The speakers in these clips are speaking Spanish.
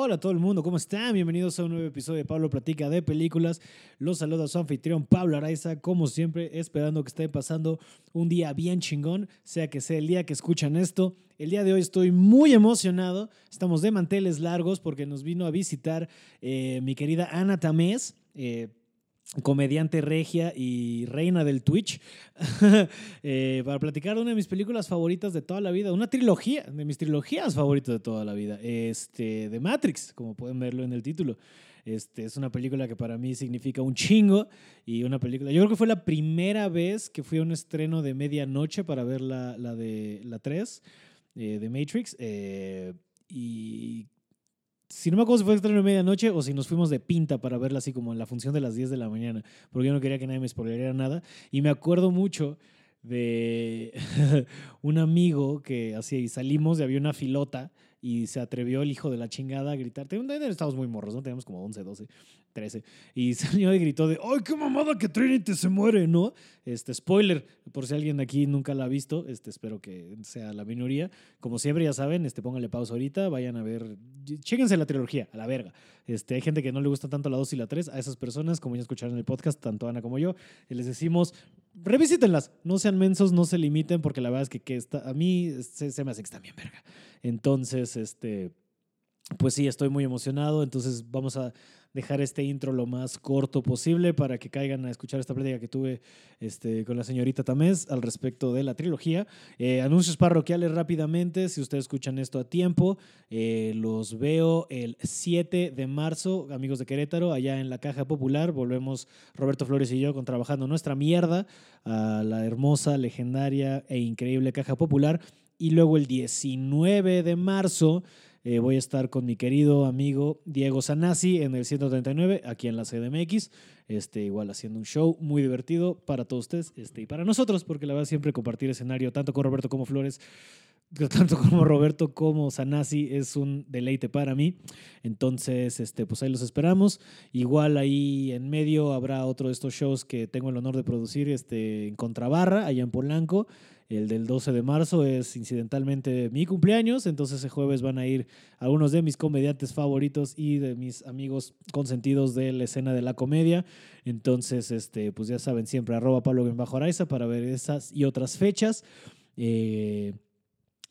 Hola a todo el mundo, ¿cómo están? Bienvenidos a un nuevo episodio de Pablo Platica de Películas. Los saluda su anfitrión Pablo Araiza, como siempre, esperando que estén pasando un día bien chingón, sea que sea el día que escuchan esto. El día de hoy estoy muy emocionado, estamos de manteles largos porque nos vino a visitar eh, mi querida Ana Tamés. Eh, comediante regia y reina del Twitch, eh, para platicar una de mis películas favoritas de toda la vida, una trilogía, de mis trilogías favoritas de toda la vida, este, de Matrix, como pueden verlo en el título. Este, es una película que para mí significa un chingo y una película, yo creo que fue la primera vez que fui a un estreno de medianoche para ver la, la de la 3 eh, de Matrix eh, y si no me acuerdo si fue estreno de medianoche o si nos fuimos de pinta para verla así como en la función de las 10 de la mañana, porque yo no quería que nadie me spoileriera nada. Y me acuerdo mucho de un amigo que así salimos y había una filota y se atrevió el hijo de la chingada a gritar. Estábamos muy morros, ¿no? Teníamos como 11, 12, 13. Y salió y gritó de, ¡ay, qué mamada que Trinity se muere, ¿no? Este, spoiler, por si alguien aquí nunca la ha visto, este, espero que sea la minoría. Como siempre, ya saben, este, pónganle pausa ahorita, vayan a ver, chéquense la trilogía, a la verga. Este, hay gente que no le gusta tanto la 2 y la 3, a esas personas, como ya escucharon en el podcast, tanto Ana como yo, les decimos, revisítenlas, no sean mensos, no se limiten, porque la verdad es que, está, a mí se, se me hace que están bien verga. Entonces, este, pues sí, estoy muy emocionado. Entonces vamos a dejar este intro lo más corto posible para que caigan a escuchar esta plática que tuve este, con la señorita Tamés al respecto de la trilogía. Eh, anuncios parroquiales rápidamente, si ustedes escuchan esto a tiempo, eh, los veo el 7 de marzo, amigos de Querétaro, allá en la Caja Popular. Volvemos Roberto Flores y yo con trabajando nuestra mierda a la hermosa, legendaria e increíble Caja Popular. Y luego el 19 de marzo eh, voy a estar con mi querido amigo Diego Sanasi en el 139, aquí en la CDMX. Este, igual haciendo un show muy divertido para todos ustedes este, y para nosotros, porque la verdad siempre compartir escenario, tanto con Roberto como Flores, tanto como Roberto como Sanasi es un deleite para mí. Entonces, este, pues ahí los esperamos. Igual ahí en medio habrá otro de estos shows que tengo el honor de producir este, en Contrabarra, allá en Polanco. El del 12 de marzo es incidentalmente mi cumpleaños, entonces ese jueves van a ir algunos de mis comediantes favoritos y de mis amigos consentidos de la escena de la comedia. Entonces, este, pues ya saben, siempre arroba Pablo Araiza para ver esas y otras fechas. Eh,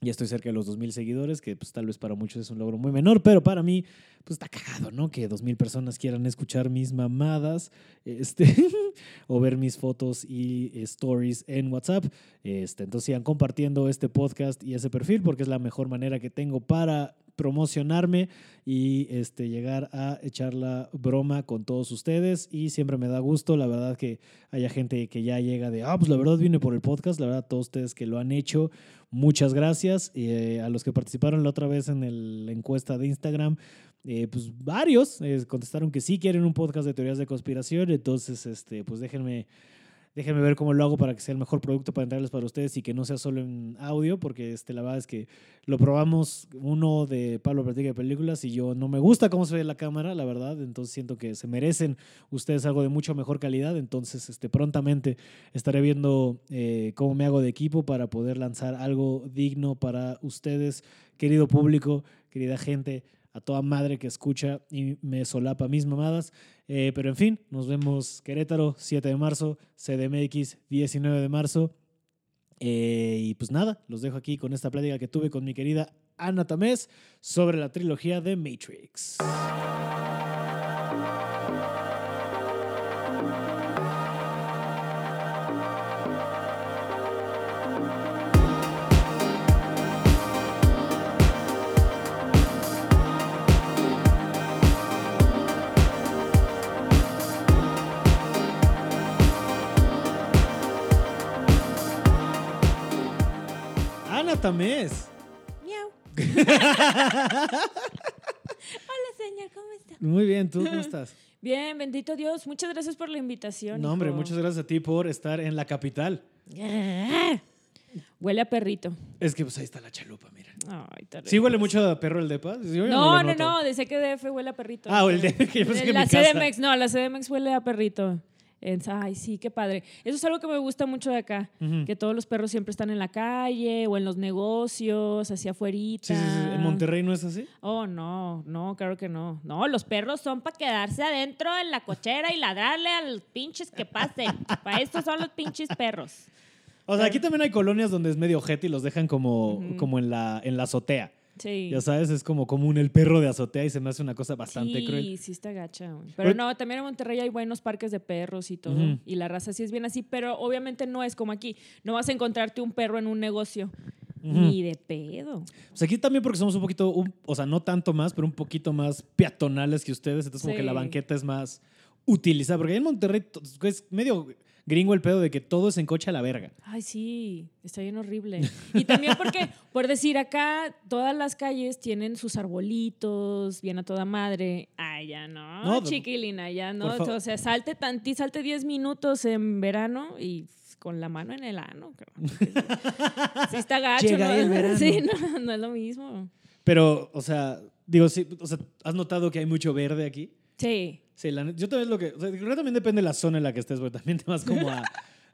ya estoy cerca de los 2.000 seguidores, que pues tal vez para muchos es un logro muy menor, pero para mí pues está cagado, ¿no? Que 2.000 personas quieran escuchar mis mamadas este, o ver mis fotos y stories en WhatsApp. Este, entonces sigan compartiendo este podcast y ese perfil porque es la mejor manera que tengo para promocionarme y este, llegar a echar la broma con todos ustedes. Y siempre me da gusto, la verdad, que haya gente que ya llega de, ah, pues la verdad vine por el podcast, la verdad, todos ustedes que lo han hecho, muchas gracias. Eh, a los que participaron la otra vez en el, la encuesta de Instagram, eh, pues varios eh, contestaron que sí quieren un podcast de teorías de conspiración, entonces, este, pues déjenme Déjenme ver cómo lo hago para que sea el mejor producto para entrarles para ustedes y que no sea solo en audio, porque este, la verdad es que lo probamos uno de Pablo Platica de Películas y yo no me gusta cómo se ve la cámara, la verdad. Entonces siento que se merecen ustedes algo de mucho mejor calidad. Entonces este, prontamente estaré viendo eh, cómo me hago de equipo para poder lanzar algo digno para ustedes, querido público, querida gente a toda madre que escucha y me solapa mis mamadas. Eh, pero en fin, nos vemos Querétaro, 7 de marzo, CDMX, 19 de marzo. Eh, y pues nada, los dejo aquí con esta plática que tuve con mi querida Ana Tamés sobre la trilogía de Matrix. Tamés. Miau. Hola, señor, ¿cómo está? Muy bien, ¿tú cómo estás? Bien, bendito Dios. Muchas gracias por la invitación. No, hombre, muchas gracias a ti por estar en la capital. Huele a perrito. Es que pues ahí está la chalupa, mira. Ay, sí huele mucho a perro el depa. no, no, no, dice que DF huele a perrito. Ah, o el DF, que yo La CDMX, no, la CDMX huele a perrito. Es- Ay, sí, qué padre. Eso es algo que me gusta mucho de acá, que todos los perros siempre están en la calle o en los negocios, hacia afuera. Sí, sí, sí. ¿En Monterrey no es así? Oh, no, no, claro que no. No, los perros son para quedarse adentro en la cochera y ladrarle a los pinches que pasen. para esto son los pinches perros. O sea, aquí también hay colonias donde es medio ojete y los dejan como, como en, la, en la azotea. Sí. Ya sabes, es como común el perro de azotea y se me hace una cosa bastante sí, cruel. sí está gacha. güey. Pero no, también en Monterrey hay buenos parques de perros y todo. Y la raza sí es bien así, pero obviamente no es como aquí. No vas a encontrarte un perro en un negocio. Ni de pedo. Pues aquí también porque somos un poquito, un- o sea, no tanto más, pero un poquito más peatonales que ustedes. Entonces como que la Sí. banqueta es más utilizada. Porque en Monterrey es medio gringo el pedo de que todo es en coche a la verga. Ay, sí, está bien horrible. Y también porque, por decir, acá todas las calles tienen sus arbolitos, bien a toda madre. Ay, ya no, No, de- chiquilina, ya no. O sea, salte tanti, salte 10 minutos en verano y con la mano en el ano. Sí está gacho, Llega ¿no? el verano. Sí, no, no es lo mismo. Pero, o sea, digo, sí, o sea, ¿has notado que hay mucho verde aquí? Sí. Sí, la yo también lo que. O sea, creo que también depende de la zona en la que estés, porque también te vas como a,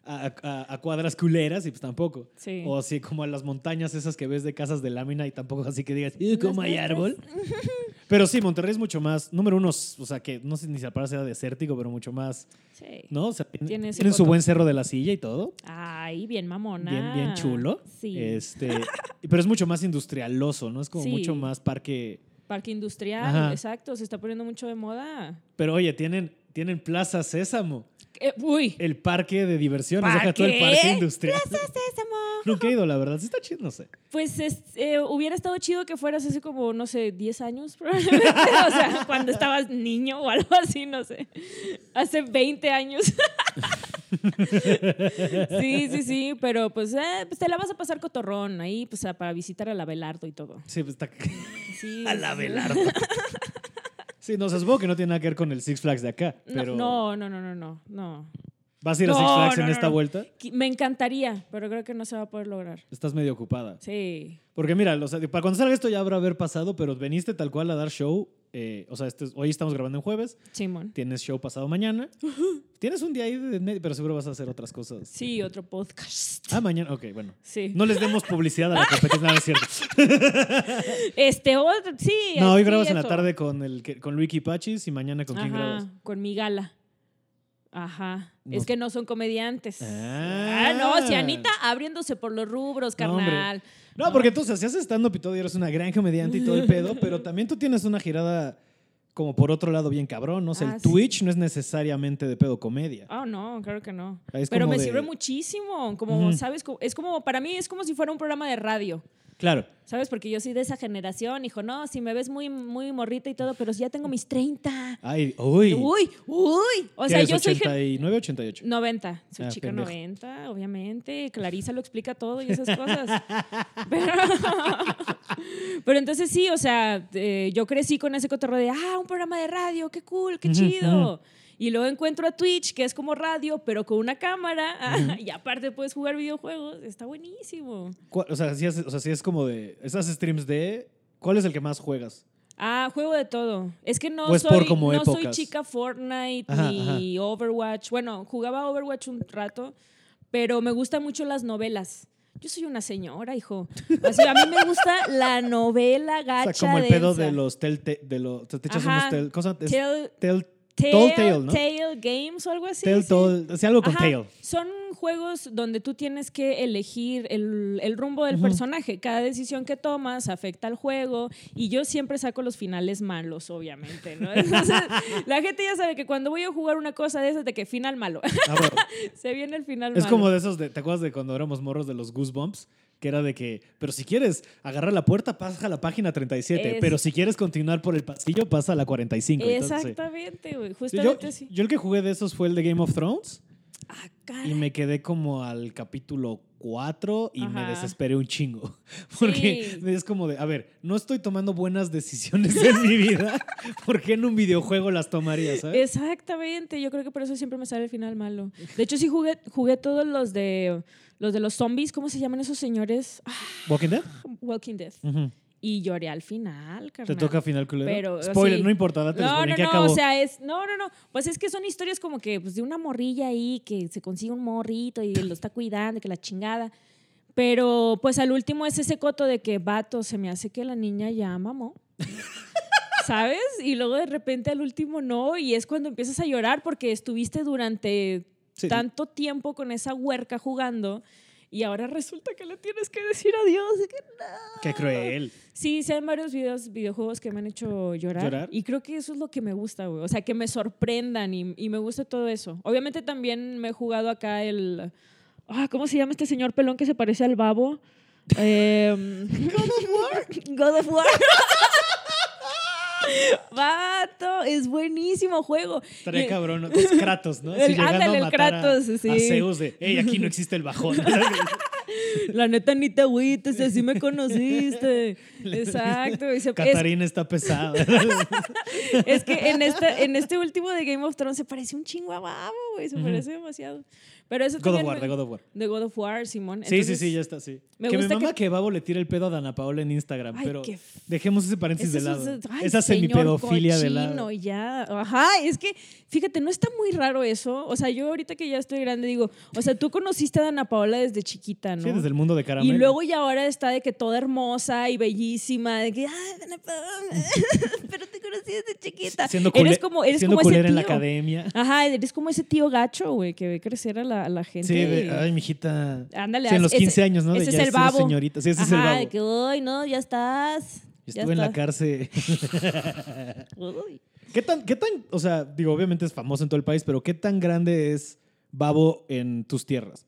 a, a- a cuadras culeras y pues tampoco. Sí. O así como a las montañas esas que ves de casas de lámina y tampoco así que digas, "Uh, ¿cómo hay árbol? Pero sí, Monterrey es mucho más. Número uno, o sea, que no sé ni si para sea desértico, pero mucho más. Sí. ¿No? O sea, tienen su buen cerro de la silla y todo. Ay, bien mamona. Bien, bien chulo. Sí. Este, pero es mucho más industrialoso, ¿no? Es como Sí. mucho más parque. Parque industrial, Ajá. exacto. Se está poniendo mucho de moda. Pero oye, tienen, tienen Plaza Sésamo, Eh, uy. el parque de diversiones. Deja tú el ¿Parque? industrial. Sésamo. Nunca he ido, la verdad. Sí está chido, no sé. Pues es- eh, hubiera estado chido que fueras hace como, no sé, 10 años probablemente. o sea, cuando estabas niño o algo así, no sé. Hace 20 años. sí, sí, sí, pero pues, eh, pues te la vas a pasar cotorrón ahí, pues a- para visitar al Abelardo y todo. Sí, pues está. Sí, A la sí. Belardo. Sí, no, se supongo que no tiene nada que ver con el Six Flags de acá. Pero no, no, no, no, no, no. ¿Vas a ir a Six Flags no, en esta no. vuelta? Me encantaría, pero creo que no se va a poder lograr. Estás medio ocupada. Sí. Porque mira, o sea, para cuando salga esto ya habrá haber pasado, pero veniste tal cual a dar show. eh, o sea, este es- hoy estamos grabando en jueves. Simón. Tienes show pasado mañana. Tienes un día ahí de medio, pero seguro vas a hacer otras cosas. Sí, otro podcast. Ah, mañana. Ok, bueno. Sí. No les demos publicidad a la competencia, no, es cierto. Este, otro, sí. No, hoy grabas en la tarde con, el, con Luiki Pachis y mañana con quién grabas. Con mi gala. Ajá. No. Es que no son comediantes. Ah. Ah, no, si Anita abriéndose por los rubros, No, carnal. No, porque tú, o sea, si haces stand-up y todo, y eres una gran comediante y todo el pedo, pero también tú tienes una girada como por otro lado bien cabrón, ¿no? Ah, el sí. Twitch no es necesariamente de pedo comedia. Ah, no, claro que no. Es Pero me de- sirve muchísimo. Como. ¿sabes? Es como, para mí es como si fuera un programa de radio. Claro. ¿Sabes? Porque yo soy de esa generación, hijo. No, si me ves muy, muy morrita y todo, pero ya tengo mis 30. Ay, uy. Uy, uy. O ¿Qué sea, yo soy... gen- 89, 88. 90, soy Ah, chica pendejo. 90, obviamente. Clarisa lo explica todo y esas cosas. Pero, pero entonces sí, o sea, eh, yo crecí con ese cotorreo de, ah, un programa de radio, qué cool, qué chido. Y luego encuentro a Twitch, que es como radio, pero con una cámara. y aparte puedes jugar videojuegos. Está buenísimo. ¿Cuál- O sea, si es, o sea, es como de. Esas streams de. ¿Cuál es el que más juegas? Ah, juego de todo. Es que no, O es soy, por como no soy chica Fortnite Ajá, ni Overwatch. Bueno, jugaba Overwatch un rato, pero me gustan mucho las novelas. Yo soy una señora, hijo. O sea, a mí me gusta la novela O gacha. sea, como el pedo de los telltale. De los, te echas unos tel, cosa, es tel- Telltale, Telltale, ¿no? Telltale Games o algo así. Telltale, sí. o sea, algo con Ajá. Son juegos donde tú tienes que elegir el, el rumbo del personaje. Cada decisión que tomas afecta al juego y yo siempre saco los finales malos, obviamente. ¿no? Entonces, la gente ya sabe que cuando voy a jugar una cosa de esas de que final malo, Ah, bueno. se viene el final Es malo. como de esos, de, ¿te acuerdas de cuando éramos morros de los Goosebumps? Que era de que, pero si quieres agarrar la puerta, pasa a la página 37. Es- Pero si quieres continuar por el pasillo, pasa a la 45. Entonces, sí. Exactamente, güey. Sí, yo, Justamente así. yo el que jugué de esos fue el de Game of Thrones. Ah. Y me quedé como al capítulo 4 y me desesperé un chingo. Porque Sí. es como de, a ver, no estoy tomando buenas decisiones en mi vida. ¿Por qué en un videojuego las tomaría, sabes? Exactamente, yo creo que por eso siempre me sale el final malo. De hecho, sí jugué, jugué todos los de los de los zombies, ¿cómo se llaman esos señores? Ah, ¿Walking Dead? Walking Dead. Ujú. Y lloré al final, carnal. Te toca final culero. Pero, Spoiler, sí. no importa, date No, spoiler, no, ¿qué no, acabó? o sea, es, no, no, no, pues es que son historias como que pues, de una morrilla ahí que se consigue un morrito y lo está cuidando, que la chingada. Pero pues al último es ese coto de que, vato, se me hace que la niña ya mamó. ¿Sabes? Y luego de repente al último no, y es cuando empiezas a llorar porque estuviste durante Sí. tanto tiempo con esa huerca jugando y ahora resulta que le tienes que decir adiós. y que no. Qué cruel. Sí, sí hay varios videos, videojuegos que me han hecho llorar, ¿Llorar? Y creo que eso es lo que me gusta, güey. O sea, que me sorprendan y, y me gusta todo eso. Obviamente también me he jugado acá el... Ah, ¿Cómo se llama este señor pelón que se parece al babo? Em, God of War. God of War. Vato, es buenísimo juego. Estaría cabrón. Es Kratos, ¿no? El- llegando ándale, el a a- Kratos, a, sí. Zeus de, hey, aquí no existe el bajón. La neta ni te agüites, así me conociste. Exacto. y se- es- Catarina está pesada. Es que en, esta, en este último de Game of Thrones se parece un chingo a Babo, güey. Se parece demasiado. Pero eso God of War, de God of War. de God of War, Simón. Sí, sí, sí, ya está, sí. me que me gusta mama que- que... Babo le tire el pedo a Dana Paola en Instagram, Ay, pero qué dejemos ese paréntesis de lado. es- ay, Esa semipedofilia de lado. ya. Ajá, es que, fíjate, no está muy raro eso. O sea, yo ahorita que ya estoy grande digo, o sea, tú conociste a Dana Paola desde chiquita, ¿no? Sí, desde el mundo de y caramelo. luego ya ahora está de que toda hermosa y bellísima, de que, ay, Dana Paola, pero te conocí desde chiquita. siendo, eres como, eres siendo como ese culera en la tío. academia. Ajá, eres como ese tío gacho, güey, que ve crecer a la, a la gente. Sí, de, ay, mijita. Ándale, Sí, en los ese- 15 años, ¿no? De Ese ya es el babo. señorita. Sí, ese es el babo. de que, uy, no, ya estás. Yo ya estuve en la estás". cárcel. Uy. ¿Qué tan, ¿Qué tan, o sea, digo, obviamente es famoso en todo el país, pero qué tan grande es Babo en tus tierras?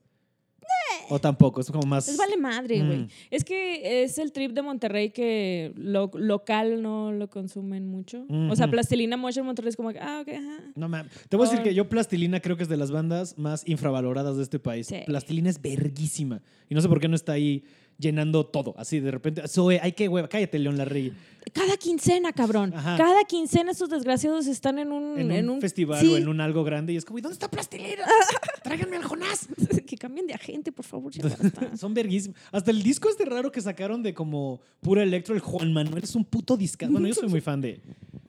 O tampoco, es como más... Es vale madre, güey. Mm. Es que es el trip de Monterrey que lo, local no lo consumen mucho. O sea. Plastilina Mosh en Monterrey es como que, ah, ok, ajá. No mames. Te voy a decir que yo Plastilina creo que es de las bandas más infravaloradas de este país. Sí. Plastilina es verguísima. Y no sé por qué no está ahí llenando todo. Así de repente, Zoe, hay que hueva, cállate, León Larregui. Cada quincena, cabrón. Ajá. Cada quincena estos desgraciados están en un... En un, festival sí. o en un algo grande y es como, ¿y dónde está Plastilina? Tráiganme al Jonás. que cambien de agente, por favor. ya. Son verguísimos. Hasta el disco este raro que sacaron de como pura electro, el Juan Manuel, es un puto disco. Bueno, yo soy muy fan de,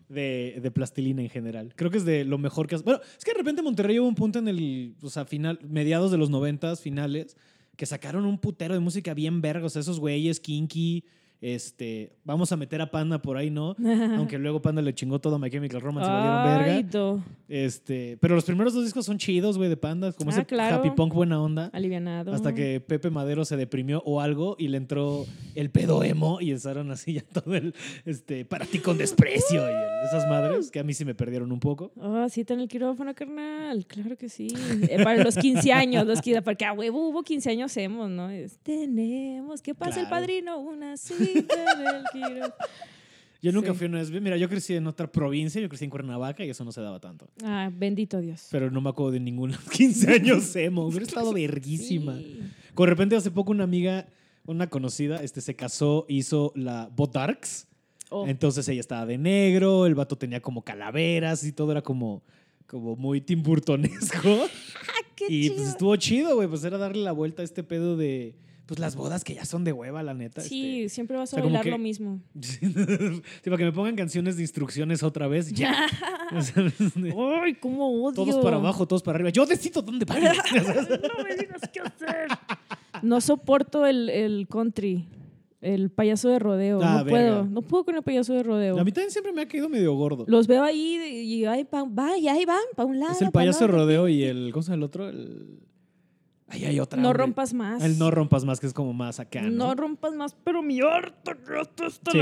de, de Plastilina en general. Creo que es de lo mejor que has... Bueno, es que de repente Monterrey hubo un punto en el, o sea, final, mediados de los noventas, finales, que sacaron un putero de música bien sea, esos güeyes, Kinky, este, vamos a meter a Panda por ahí, ¿no? Aunque luego Panda le chingó todo a My Chemical Romance y valieron verga. Ay. Este, pero los primeros dos discos son chidos, güey, de Panda, como Ah, ese claro. happy punk buena onda. Alivianado. Hasta que Pepe Madero se deprimió o algo y le entró el pedo emo y usaron así ya todo el, este, para ti con desprecio y el- esas madres que a mí sí me perdieron un poco. Ah, sí, está en el quirófano, carnal. Claro que sí. Eh, para los 15 años, los 15, porque a huevo hubo 15 años hemos, ¿no? Es, tenemos que pasa el padrino una en el quirófano. Yo nunca Sí. fui a una USB. Mira, yo crecí en otra provincia, yo crecí en Cuernavaca y eso no se daba tanto. Ah, bendito Dios. Pero no me acuerdo de ningún 15 años emo. Hubiera estado verguísima. Sí. Con repente hace poco una amiga, una conocida, este, se casó, hizo la Botarks. Oh. Entonces ella estaba de negro, el vato tenía como calaveras y todo era como, como muy Tim Burtonesco. Ah, y pues estuvo chido, güey. Pues era darle la vuelta a este pedo de pues las bodas que ya son de hueva, la neta. Sí, siempre vas a o sea, bailar que- lo mismo. este. sí, para que me pongan canciones de instrucciones otra vez, ya. ¡Ay, cómo odio! todos para abajo, todos para arriba. Yo decido dónde bailo. no me digas qué hacer. No soporto el, el country, el payaso de rodeo. Ah, no verga. puedo, no puedo con el payaso de rodeo. A mí también siempre me ha caído medio gordo. Los veo ahí y ahí va, y ahí van, para un lado. Es el pa' payaso de rodeo y el. ¿Cómo se llama el otro? El. Ahí hay otra. No hombre. rompas más. El no rompas más, que es como más acá. No, No rompas más, pero mi harta que esto está Sí.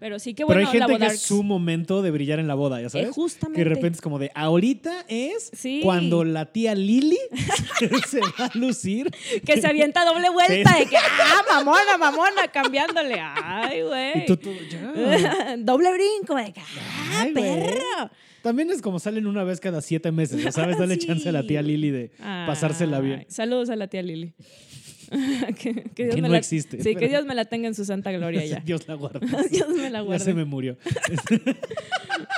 Pero sí que Pero bueno, hay gente la que es su momento de brillar en la boda, ¿ya sabes? Eh, justamente. Que de repente es como de, ahorita es Sí. cuando la tía Lili se va a lucir. que se avienta doble vuelta de que, ah, mamona, mamona, cambiándole. Ay, güey. Y tú, tú, ya. doble brinco de que, ah, Ay, perro. También es como salen una vez cada siete meses, ¿ya sabes? Dale Sí. chance a la tía Lili de pasársela Ay, bien. Saludos a la tía Lili. que, que Dios Que me no la, existe, Sí, que Dios me la tenga en su santa gloria ya. Dios la guarde. Dios me la Ya guarde. se me murió.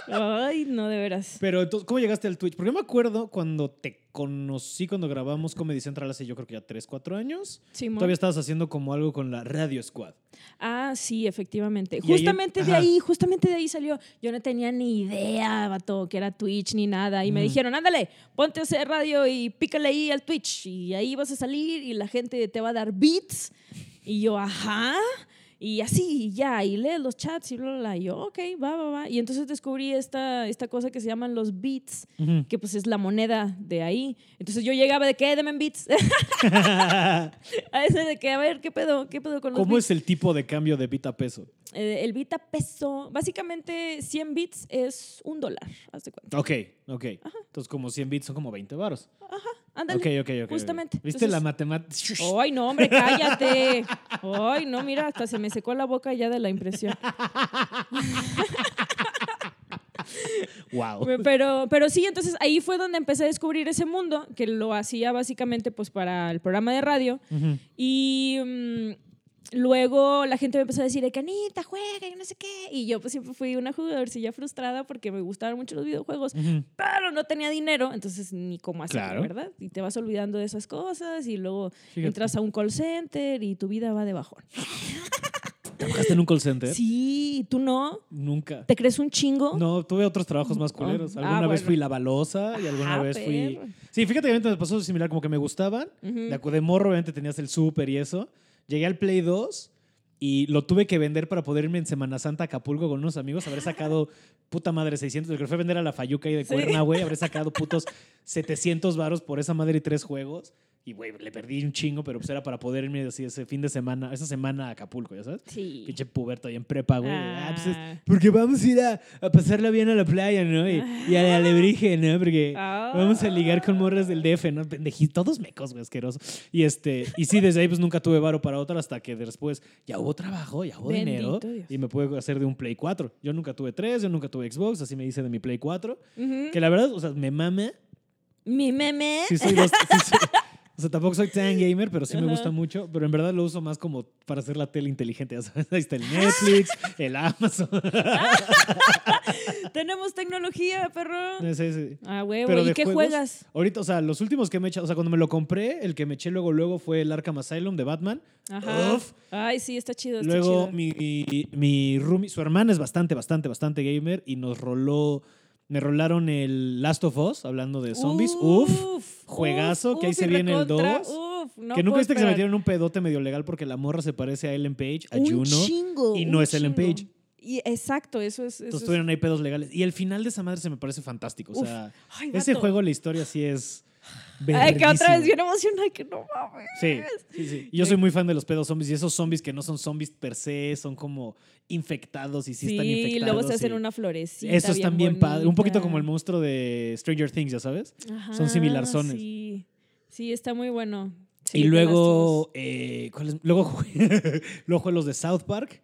Ay, no, de veras. Pero entonces, ¿cómo llegaste al Twitch? Porque yo me acuerdo cuando te conocí, cuando grabamos Comedy Central hace yo creo que ya 3, 4 años. Simón. Todavía estabas haciendo como algo con la Radio Squad. Ah, sí, efectivamente. Y ahí- Justamente de ahí, justamente de ahí salió. Yo no tenía ni idea, vato, que era Twitch ni nada. Y me dijeron, ándale, ponte a hacer radio y pícale ahí al Twitch. Y ahí vas a salir y la gente te va a dar beats. Y yo, ajá. Y así, y ya, y lee los chats y bla, bla, bla. Y yo, ok, va, va, va. Y entonces descubrí esta, esta cosa que se llaman los beats, que pues es la moneda de ahí. Entonces yo llegaba de que, deme en beats. a ese de que, a ver, ¿qué pedo? ¿Qué pedo con los ¿Cómo beats? es el tipo de cambio de bit a peso? Eh, el bit a peso, básicamente 100 bits es un dólar, haz de cuenta. Ok, ok. Entonces, como 100 bits son como 20 varos. Ándale. Ok, ok, ok. Justamente. ¿Viste Entonces- la matemática? Ay, no, hombre, cállate. Ay, no, mira, hasta se me secó la boca ya de la impresión. wow. Pero, pero sí, entonces ahí fue donde empecé a descubrir ese mundo, que lo hacía básicamente pues para el programa de radio. Y mm, luego la gente me empezó a decir, de que Anita, juega y no sé qué. Y yo pues siempre fui una jugadorcilla frustrada porque me gustaban mucho los videojuegos, Ujú. pero no tenía dinero, entonces ni cómo hacerlo, Claro. ¿verdad? Y te vas olvidando de esas cosas y luego Fíjate. entras a un call center y tu vida va de bajón. ¿Trabajaste en un call center? Sí, tú no. Nunca. ¿Te crees un chingo? No, tuve otros trabajos más culeros. Ah, Alguna vez bueno. fui la balosa y alguna Ah, vez fui. perro. Sí, fíjate que a mí me pasó similar, como que me gustaban. De, acu- de morro, obviamente tenías el súper y eso. Llegué al Play 2 y lo tuve que vender para poder irme en Semana Santa a Acapulco con unos amigos. Habré sacado puta madre 600. El que fue a vender a la Fayuca y de. Cuerna, güey. Habré sacado putos 700 varos por esa madre y tres juegos. Y, güey, le perdí un chingo, pero pues era para poder irme así ese fin de semana, esa semana a Acapulco, ¿ya sabes? Sí. Pinche puberto ahí en prepa, güey. Ah, pues es- Ah. porque vamos a ir a, a pasarla bien a la playa, ¿no? Y, y a la alebrije, ¿no? Porque Ah. vamos a ligar con morras del DF, ¿no? Pendejí, todos mecos, güey, asqueroso. Y este, y sí, desde ahí pues nunca tuve varo para otra hasta que después ya hubo trabajo, ya hubo dinero Dios. y me pude hacer de un Play 4. Yo nunca tuve 3, yo nunca tuve Xbox, así me hice de mi Play 4. Ujú. Que la verdad, o sea, me mame. Mi meme. Sí soy dos- sí soy- o sea, tampoco soy tan gamer, pero sí me gusta mucho. Pero en verdad lo uso más como para hacer la tele inteligente. ya sabes. Ahí está el Netflix, el Amazon. Tenemos tecnología, perro. Sí, sí. Ah, huevo. Pero ¿Y de qué juegos, juegas? Ahorita, o sea, los últimos que me he echado, o sea, cuando me lo compré, el que me eché luego, luego fue el Arkham Asylum de Batman. Ajá. Uf. Ay, sí, está chido. Está Luego chido. mi, mi roomie, su hermana es bastante, bastante, bastante gamer y nos roló, me rolaron el Last of Us, hablando de zombies. Uf. juegazo, que ahí se viene el recontra, 2, uf, no que nunca viste que se metieron en un pedote medio legal porque la morra se parece a Ellen Page, a Un Juno. chingo, y no es Ellen. Page. Y exacto, eso es. Eso Entonces es- tuvieron ahí pedos legales. Y el final de esa madre se me parece fantástico. O sea, Ay, ese juego, la historia sí es. Ay, que otra vez bien emocionada que no mames. Sí, sí, sí. Y Yo soy muy fan de los pedos zombies y esos zombies que no son zombies per se, son como infectados y sí, están Sí, y infectados. luego se hacen y- una florecita. Eso es bien también padre. Un poquito como el monstruo de Stranger Things, ya sabes. son Ajá, similarzones. Sí, sí, está muy bueno. Sí, y luego, eh, ¿cuál es? Luego luego los de South Park.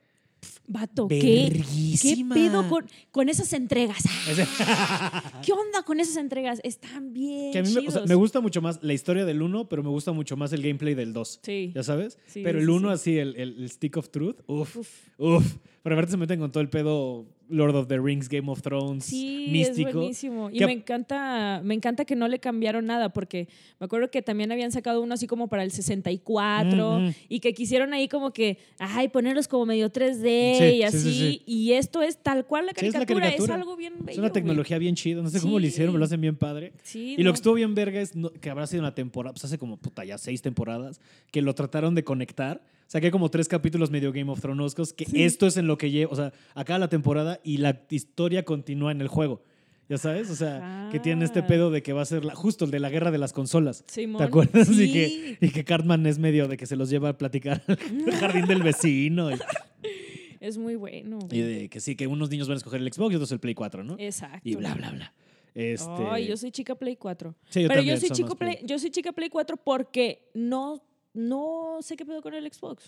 Vato, ¿qué? ¿Qué pedo con, con esas entregas? ¿Qué onda con esas entregas? Están bien que a mí me, o sea, chidos. me gusta mucho más la historia del 1, pero me gusta mucho más el gameplay del 2. Sí. ¿Ya sabes? Sí, pero el sí, 1 sí. así, el, el- el Stick of Truth, uff, Uf. uff. Pero aparte se meten con todo el pedo Lord of the Rings, Game of Thrones, Sí, místico. es buenísimo. Y Que- me encanta, me encanta que no le cambiaron nada, porque me acuerdo que también habían sacado uno así como para el 64 Mm, mm. y que quisieron ahí como que, ay, ponerlos como medio 3D Sí, y sí, así. sí, sí. Y esto es tal cual la Sí, es la caricatura, es, caricatura. algo bien bello. Es una güey. tecnología bien chida. No sé cómo lo hicieron, pero lo hacen bien padre. Sí, Y lo que estuvo bien verga es que habrá sido una temporada, pues hace como puta ya seis temporadas, que lo trataron de conectar. Hay como tres capítulos medio Game of Thrones, que Sí. esto es en lo que lleva, o sea, acaba la temporada y la historia continúa en el juego. ¿Ya sabes? O sea, que tienen este Ajá. pedo de que va a ser la- justo el de la guerra de las consolas. Simón, ¿Te acuerdas? Y, que, y que Cartman es medio de que se los lleva a platicar al jardín del vecino. Y, Es muy bueno. y de que sí, que unos niños van a escoger el Xbox y otros el Play 4, ¿no? Exacto. Y bla, bla, bla. Este, Ay, yo soy chica Play 4. Sí, yo Pero también yo soy, chico Play, Play. yo soy chica Play 4 porque no, no sé qué pedo con el Xbox.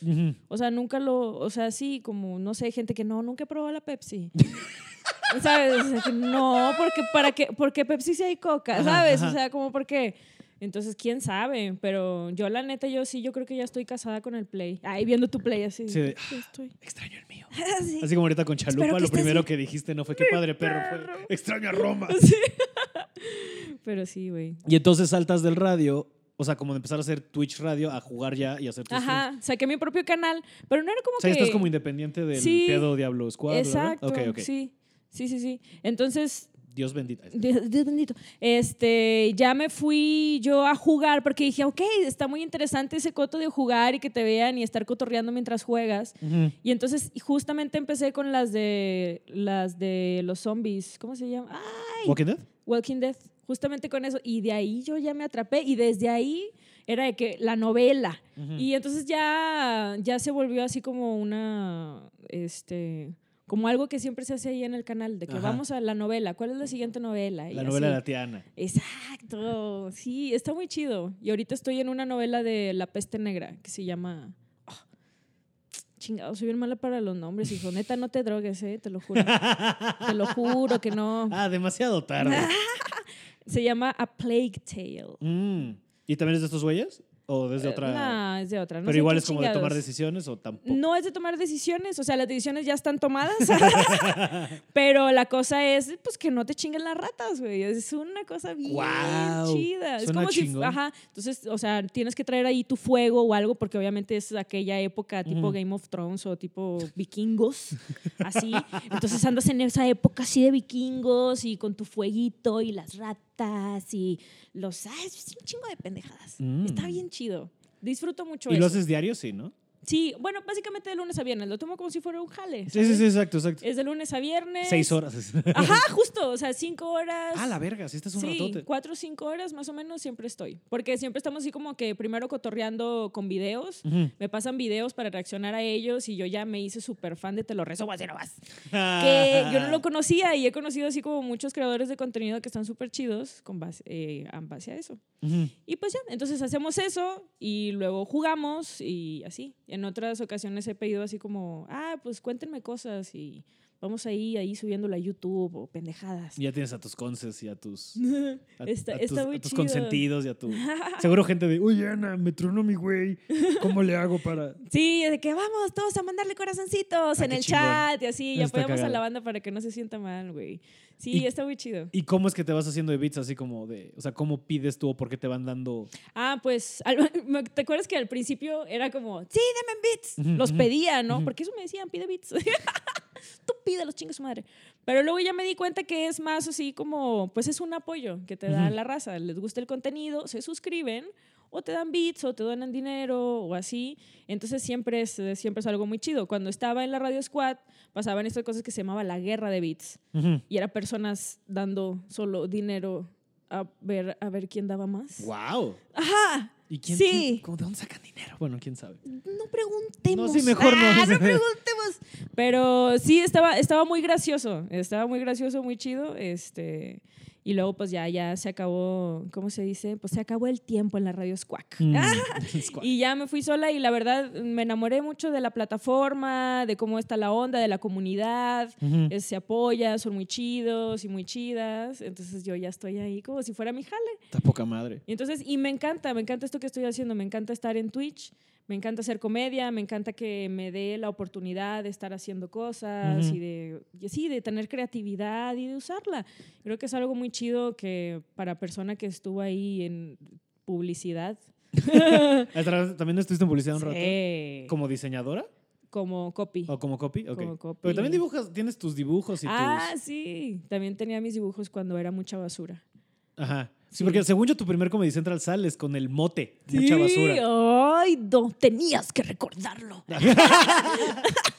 O sea, nunca lo, o sea, sí, como, no sé, gente que no, nunca probó la Pepsi. ¿Sabes? O sea, que no, porque para qué, porque Pepsi sí hay coca, ¿sabes? ajá. O sea, como porque Entonces, quién sabe, pero yo la neta, yo sí, yo creo que ya estoy casada con el Play. Ahí viendo tu Play así. Sí, de, estoy. Extraño el mío. Sí. Así como ahorita con Chalupa, lo primero que dijiste no fue qué padre perro, fue extraño a Roma. Sí. Pero sí, güey. Y entonces saltas del radio, o sea, como de empezar a hacer Twitch radio, a jugar ya y hacer tus streams. Ajá, saqué mi propio canal, pero no era como O sea, que... estás como independiente del Sí. pedo Diablo Squad. Exacto, Ok, ok. sí. Sí, sí, sí. Entonces, Dios bendito. Dios, Dios bendito. Este, ya me fui yo a jugar porque dije, ok, está muy interesante ese coto de jugar y que te vean y estar cotorreando mientras juegas. Y entonces justamente empecé con las de las de los zombies, ¿cómo se llama? Ah, ¿Walking Dead? Walking Dead, justamente con eso. Y de ahí yo ya me atrapé y desde ahí era de que la novela. Y entonces ya, ya se volvió así como una, este, como algo que siempre se hace ahí en el canal, de que Ajá. vamos a la novela, ¿cuál es la siguiente novela? Y La novela de la Tiana. Exacto, sí, está muy chido. Y ahorita estoy en una novela de La Peste Negra que se llama... ah, chingado, soy bien mala para los nombres, hijo. Neta, no te drogues, ¿eh? Te lo juro. te lo juro que no. Ah, demasiado tarde. Se llama A Plague Tale. Mm. ¿Y también es de estos güeyes? ¿O desde otra? Eh, No, es de otra. no Pero igual es como de tomar decisiones o tampoco. No es de tomar decisiones, o sea, las decisiones ya están tomadas. pero la cosa es, pues, que no te chinguen las ratas, güey. Es una cosa bien Guau, chida. Es como si, chingón. ajá, entonces, o sea, tienes que traer ahí tu fuego o algo, porque obviamente es aquella época tipo. Game of Thrones o tipo vikingos, así. Entonces andas en esa época así de vikingos y con tu fueguito y las ratas y los, ah, es un chingo de pendejadas. Mm. Está bien chido. Disfruto mucho ¿Y eso. lo haces diario? Sí, ¿no? Sí, bueno, básicamente de lunes a viernes. Lo tomo como si fuera un jale. Sí, sí, sí, exacto, exacto. Es de lunes a viernes. Seis horas. Ajá, justo. O sea, cinco horas. ah, la verga, sí, este es un sí, ratote. cuatro o cinco horas más o menos siempre estoy. Porque siempre estamos así como que primero cotorreando con videos. Me pasan videos para reaccionar a ellos y yo ya me hice súper fan de Te lo rezo, vas y no vas. Que yo no lo conocía y he conocido así como muchos creadores de contenido que están súper chidos con base, eh, en base a eso. Ujú. Y pues ya, entonces hacemos eso y luego jugamos y así. En otras ocasiones he pedido así como, ah, pues cuéntenme cosas y vamos ahí, ahí subiéndolo a YouTube o pendejadas. Ya tienes a tus conces y a tus, a, Está- a está tus, muy a tus chido. consentidos y a tu... Seguro gente de, oye Ana, me tronó mi güey, ¿cómo le hago para...? Sí, de que vamos todos a mandarle corazoncitos Ah, en el chingón. chat y así, ya apoyamos a la banda para que no se sienta mal, güey. Sí, Y- está muy chido. ¿Y cómo es que te vas haciendo de beats así como de... O sea, ¿cómo pides tú o por qué te van dando...? Ah, pues, ¿te acuerdas que al principio era como, sí, deme beats? Los pedía, ¿no? Porque eso me decían, pide beats. Tú pide los chingas su madre. Pero luego ya me di cuenta que es más así como, pues es un apoyo que te da Ujú. la raza. Les gusta el contenido, se suscriben o te dan beats o te donan dinero o así. Entonces siempre es, siempre es algo muy chido. Cuando estaba en la Radio Squad pasaban estas cosas que se llamaba la guerra de beats Ujú. y era personas dando solo dinero a ver, a ver quién daba más. ¡Wow! Ajá. ¿Y quién, Sí. quién- de dónde sacan dinero? Bueno, quién sabe. No preguntemos. No, sí, mejor no. Ah, no preguntemos. Pero sí, estaba, estaba muy gracioso. Estaba muy gracioso, muy chido. Este, y luego, pues ya, ya se acabó, ¿cómo se dice? Pues se acabó el tiempo en la radio Squawk. Mm. Y ya me fui sola y la verdad me enamoré mucho de la plataforma, de cómo está la onda, de la comunidad. Eh, Se apoya, son muy chidos y muy chidas. Entonces yo ya estoy ahí como si fuera mi jale. Está poca madre. Y entonces, y me encanta, me encanta esto que estoy haciendo, me encanta estar en Twitch, me encanta hacer comedia, me encanta que me dé la oportunidad de estar haciendo cosas y de, y sí, de tener creatividad y de usarla. Creo que es algo muy chido que para persona que estuvo ahí en publicidad. ¿También estuviste en publicidad un rato? Sí. ¿Como diseñadora? Como copy. ¿O como copy? Ok. Como copy. Pero también dibujas, tienes tus dibujos y Ah, tus... sí. También tenía mis dibujos cuando era mucha basura. Ajá. Sí, Sí. porque según yo tu primer Comedy Central sales con el mote. Mucha basura. Ay, no, tenías que recordarlo.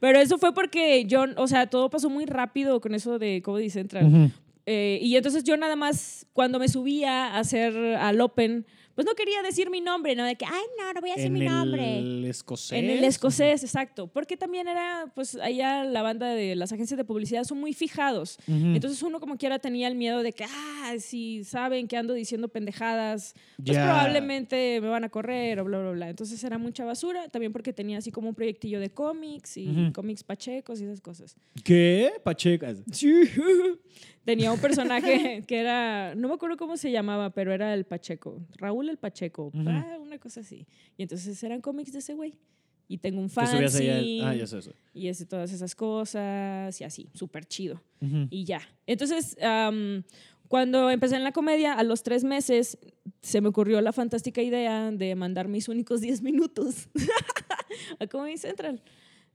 Pero eso fue porque yo, o sea, todo pasó muy rápido con eso de Comedy Central. Eh, y entonces yo nada más, cuando me subía a hacer al Open, pues no quería decir mi nombre, ¿no? De que, ay, no, no voy a decir En mi nombre. el escocés. En el escocés, exacto. Porque también era, pues allá la banda de las agencias de publicidad son muy fijados. Entonces uno como quiera tenía el miedo de que, ah, si saben que ando diciendo pendejadas, pues probablemente me van a correr o bla, bla, bla. Entonces era mucha basura, también porque tenía así como un proyectillo de cómics y cómics pachecos y esas cosas. ¿Qué? Pacheco. Sí. tenía un personaje que era, no me acuerdo cómo se llamaba, pero era el Pacheco, Raúl el Pacheco, Ujú. ah, una cosa así. Y entonces eran cómics de ese güey. Y tengo un fanzine, al- Ah, ya sé eso. y ese, todas esas cosas, y así, súper chido. Ujú. Y ya. Entonces, am, cuando empecé en la comedia, a los tres meses se me ocurrió la fantástica idea de mandar mis únicos 10 minutos a Comedy Central.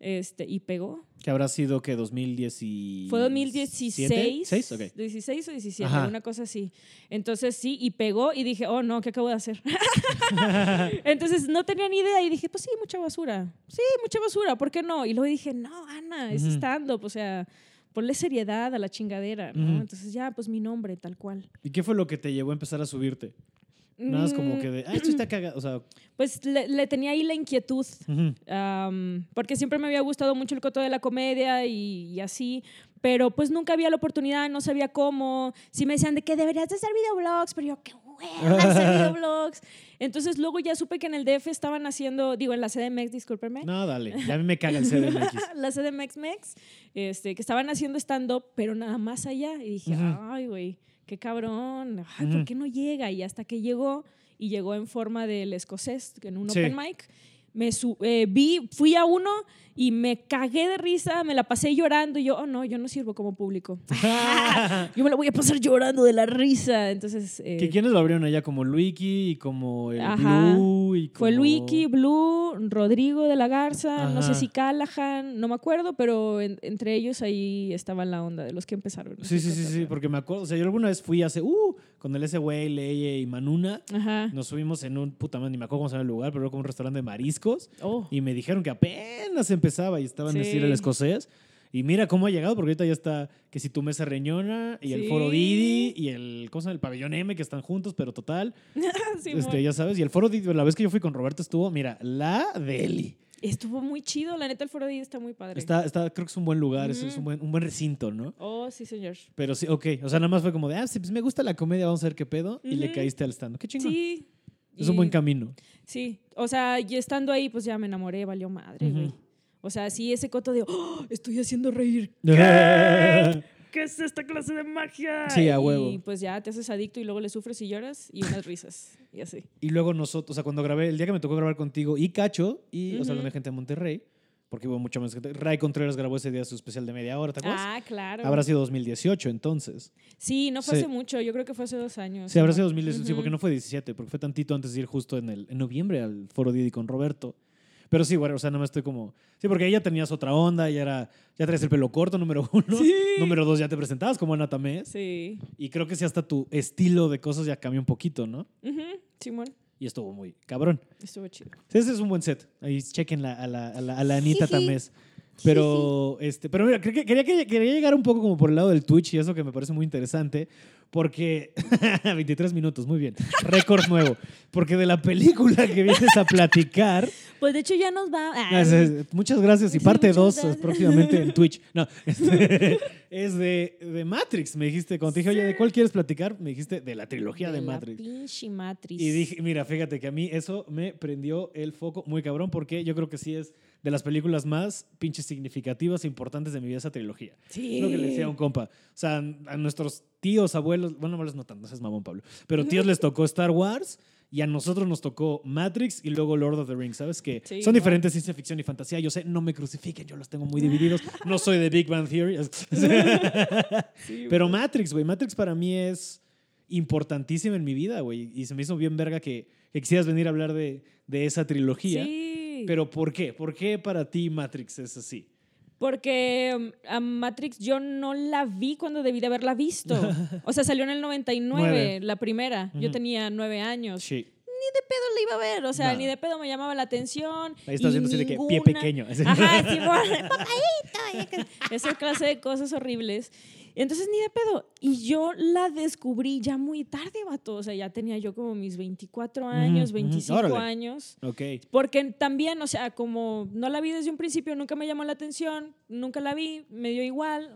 Este, y pegó. Que habrá sido que 2010 Fue 2016. ¿Seis? Ok. 16 o 17, Ajá. una cosa así. Entonces sí, y pegó y dije, oh no, ¿qué acabo de hacer? Entonces no tenía ni idea y dije, pues sí, mucha basura. Sí, mucha basura, ¿por qué no? Y luego dije, no, Ana, es Ujú. stand-up, o sea, ponle seriedad a la chingadera, ¿no? Entonces ya, pues mi nombre, tal cual. ¿Y qué fue lo que te llevó a empezar a subirte? Nada más como Mm, que de, ah, esto está cagado. O sea, Pues le, le tenía ahí la inquietud. ujú. am, porque siempre me había gustado mucho el coto de la comedia y, y así, pero pues nunca había la oportunidad, no sabía cómo. Sí me decían de que deberías de hacer videoblogs, pero yo, qué hueva hacer videoblogs. Entonces luego ya supe que en el DF estaban haciendo, digo, en la CDMX, discúlpenme. no, dale. Ya a mí me caga el CDMX. la CDMX este, que estaban haciendo stand-up, pero nada más allá. Y dije, Ujú. ay, güey, qué cabrón, ay. ¿por qué no llega? Y hasta que llegó, y llegó en forma del escocés, en un Sí. open mic, me eh, vi, fui a uno y me cagué de risa, me la pasé llorando y yo, oh no, yo no sirvo como público. yo me la voy a pasar llorando de la risa. Entonces, eh, ¿Que ¿Quiénes lo abrieron allá? Como Luiki y como el Ajá. Blue y Fue como- Luiki, Blue, Rodrigo de la Garza, no sé si Callahan, no me acuerdo, pero en- entre ellos ahí estaba la onda de los que empezaron. Sí, sí, sí, sí, porque me acuerdo, o sea, yo alguna vez fui hace, uh, con el ese güey, Leye y Manuna, Ajá. nos subimos en un, puta madre, ni me acuerdo cómo se llama el lugar, pero era como un restaurante de mariscos, Oh. y me dijeron que apenas empezaba y estaba en el Sí. estilo el escocés, y mira cómo ha llegado, porque ahorita ya está, que si tu mesa reñona, y el Sí. foro Didi, y el, ¿cómo se llama? El pabellón M, que están juntos, pero total, Sí, este, ya sabes, y el foro Didi, la vez que yo fui con Roberto estuvo, mira, la deli. Estuvo muy chido, la neta el foro ahí está muy padre. Está, está, creo que es un buen lugar, es- es, un buen, un buen recinto, ¿no? Oh, sí, señor. Pero sí, ok. O sea, nada más fue como de, ah, sí, pues me gusta la comedia, vamos a ver qué pedo. Y le caíste al stand. Qué chingón. Sí. Es un y- buen camino. Sí, o sea, y estando ahí, pues ya me enamoré, valió madre, güey. O sea, sí, ese coto de, "Oh, estoy haciendo reír. ¿Qué es esta clase de magia? Sí, a Y huevo. pues ya te haces adicto y luego le sufres y lloras y unas risas y así. y luego nosotros, o sea, cuando grabé, el día que me tocó grabar contigo y Cacho, y, o sea, la gente de Monterrey, porque hubo mucha más gente. Ray Contreras grabó ese día su especial de media hora, ¿te acuerdas? Ah, claro. Habrá sido 2018, entonces. Sí, no fue Sí. hace mucho, yo creo que fue hace dos años. Sí, habrá ¿no? sido 2018, sí, Ujú. porque no fue 17, porque fue tantito antes de ir justo en, el, en noviembre al Foro Didi con Roberto. Pero sí, bueno, o sea, nada más estoy como... Sí, porque ya tenías otra onda, ya era... Ya traes el pelo corto, número uno. Sí. Número dos, ya te presentabas como Ana Tamés. Sí. Y creo que sí hasta tu estilo de cosas ya cambió un poquito, ¿no? Ujú, Simón, Y estuvo muy cabrón. estuvo chido. Sí, ese es un buen set. Ahí chequen la- a, la, a, la, a la Anita Tamés. Pero, este, pero mira, quería, quería, quería llegar un poco como por el lado del Twitch y eso que me parece muy interesante, porque 23 minutos, muy bien, récord nuevo, porque de la película que vienes a platicar, Pues de hecho ya nos va. muchas gracias y parte muchas 2 gracias. próximamente en Twitch. No, este, es de, de Matrix, me dijiste, cuando te dije, oye, ¿de cuál quieres platicar? Me dijiste de la trilogía de, la Matrix. pinche Matrix. Y dije, mira, fíjate que a mí eso me prendió el foco muy cabrón porque yo creo que sí es de las películas más pinches significativas e importantes de mi vida esa trilogía. Sí. Lo que le decía a un compa. O sea, a nuestros tíos, abuelos, bueno, abuelos no tanto, ese es mamón Pablo, pero tíos les tocó Star Wars y a nosotros nos tocó Matrix y luego Lord of the Rings, ¿sabes? Que Sí, son ¿no? diferentes ciencia ficción y fantasía. Yo sé, no me crucifiquen, yo los tengo muy divididos. No soy de Big Bang Theory. Sí, Pero Matrix, güey, Matrix para mí es importantísima en mi vida, güey. Y se me hizo bien verga que, que quisieras venir a hablar de, de esa trilogía. Sí. Pero ¿por qué? ¿Por qué para ti Matrix es así? Porque um, a Matrix yo no la vi cuando debí de haberla visto. O sea, salió en el 99, Nueve. la primera. Yo tenía nueve años. Sí. Ni de pedo la iba a ver. O sea, ni de pedo me llamaba la atención. Ahí estás y viendo así de que pie pequeño. Ajá. Esa clase de cosas horribles. Entonces, ni de pedo. Y yo la descubrí ya muy tarde, vato. O sea, ya tenía yo como mis 24 años, ujú. 25 Órale. años. ok. Porque también, o sea, como no la vi desde un principio, nunca me llamó la atención, nunca la vi, me dio igual,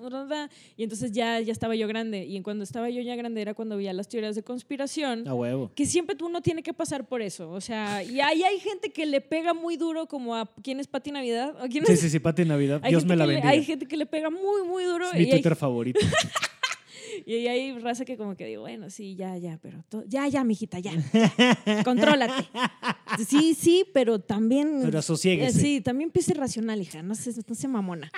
y entonces ya, ya estaba yo grande. Y cuando estaba yo ya grande era cuando veía las teorías de conspiración. A huevo. Que siempre uno tiene que pasar por eso. O sea, y ahí hay gente que le pega muy duro, como a quién es Pati Navidad. ¿O quién Sí, es? sí, sí, Pati Navidad. Hay Dios me la que le- bendiga. hay gente que le pega muy, muy duro. Es mi y, hay, Twitter favorito. Y ahí hay raza que como que digo, bueno, sí, ya, ya, pero to- ya, ya, mijita, ya, contrólate. Sí, sí, pero también... Pero eh, asosiéguese. Sí, también piense racional, hija, no se, no se mamona.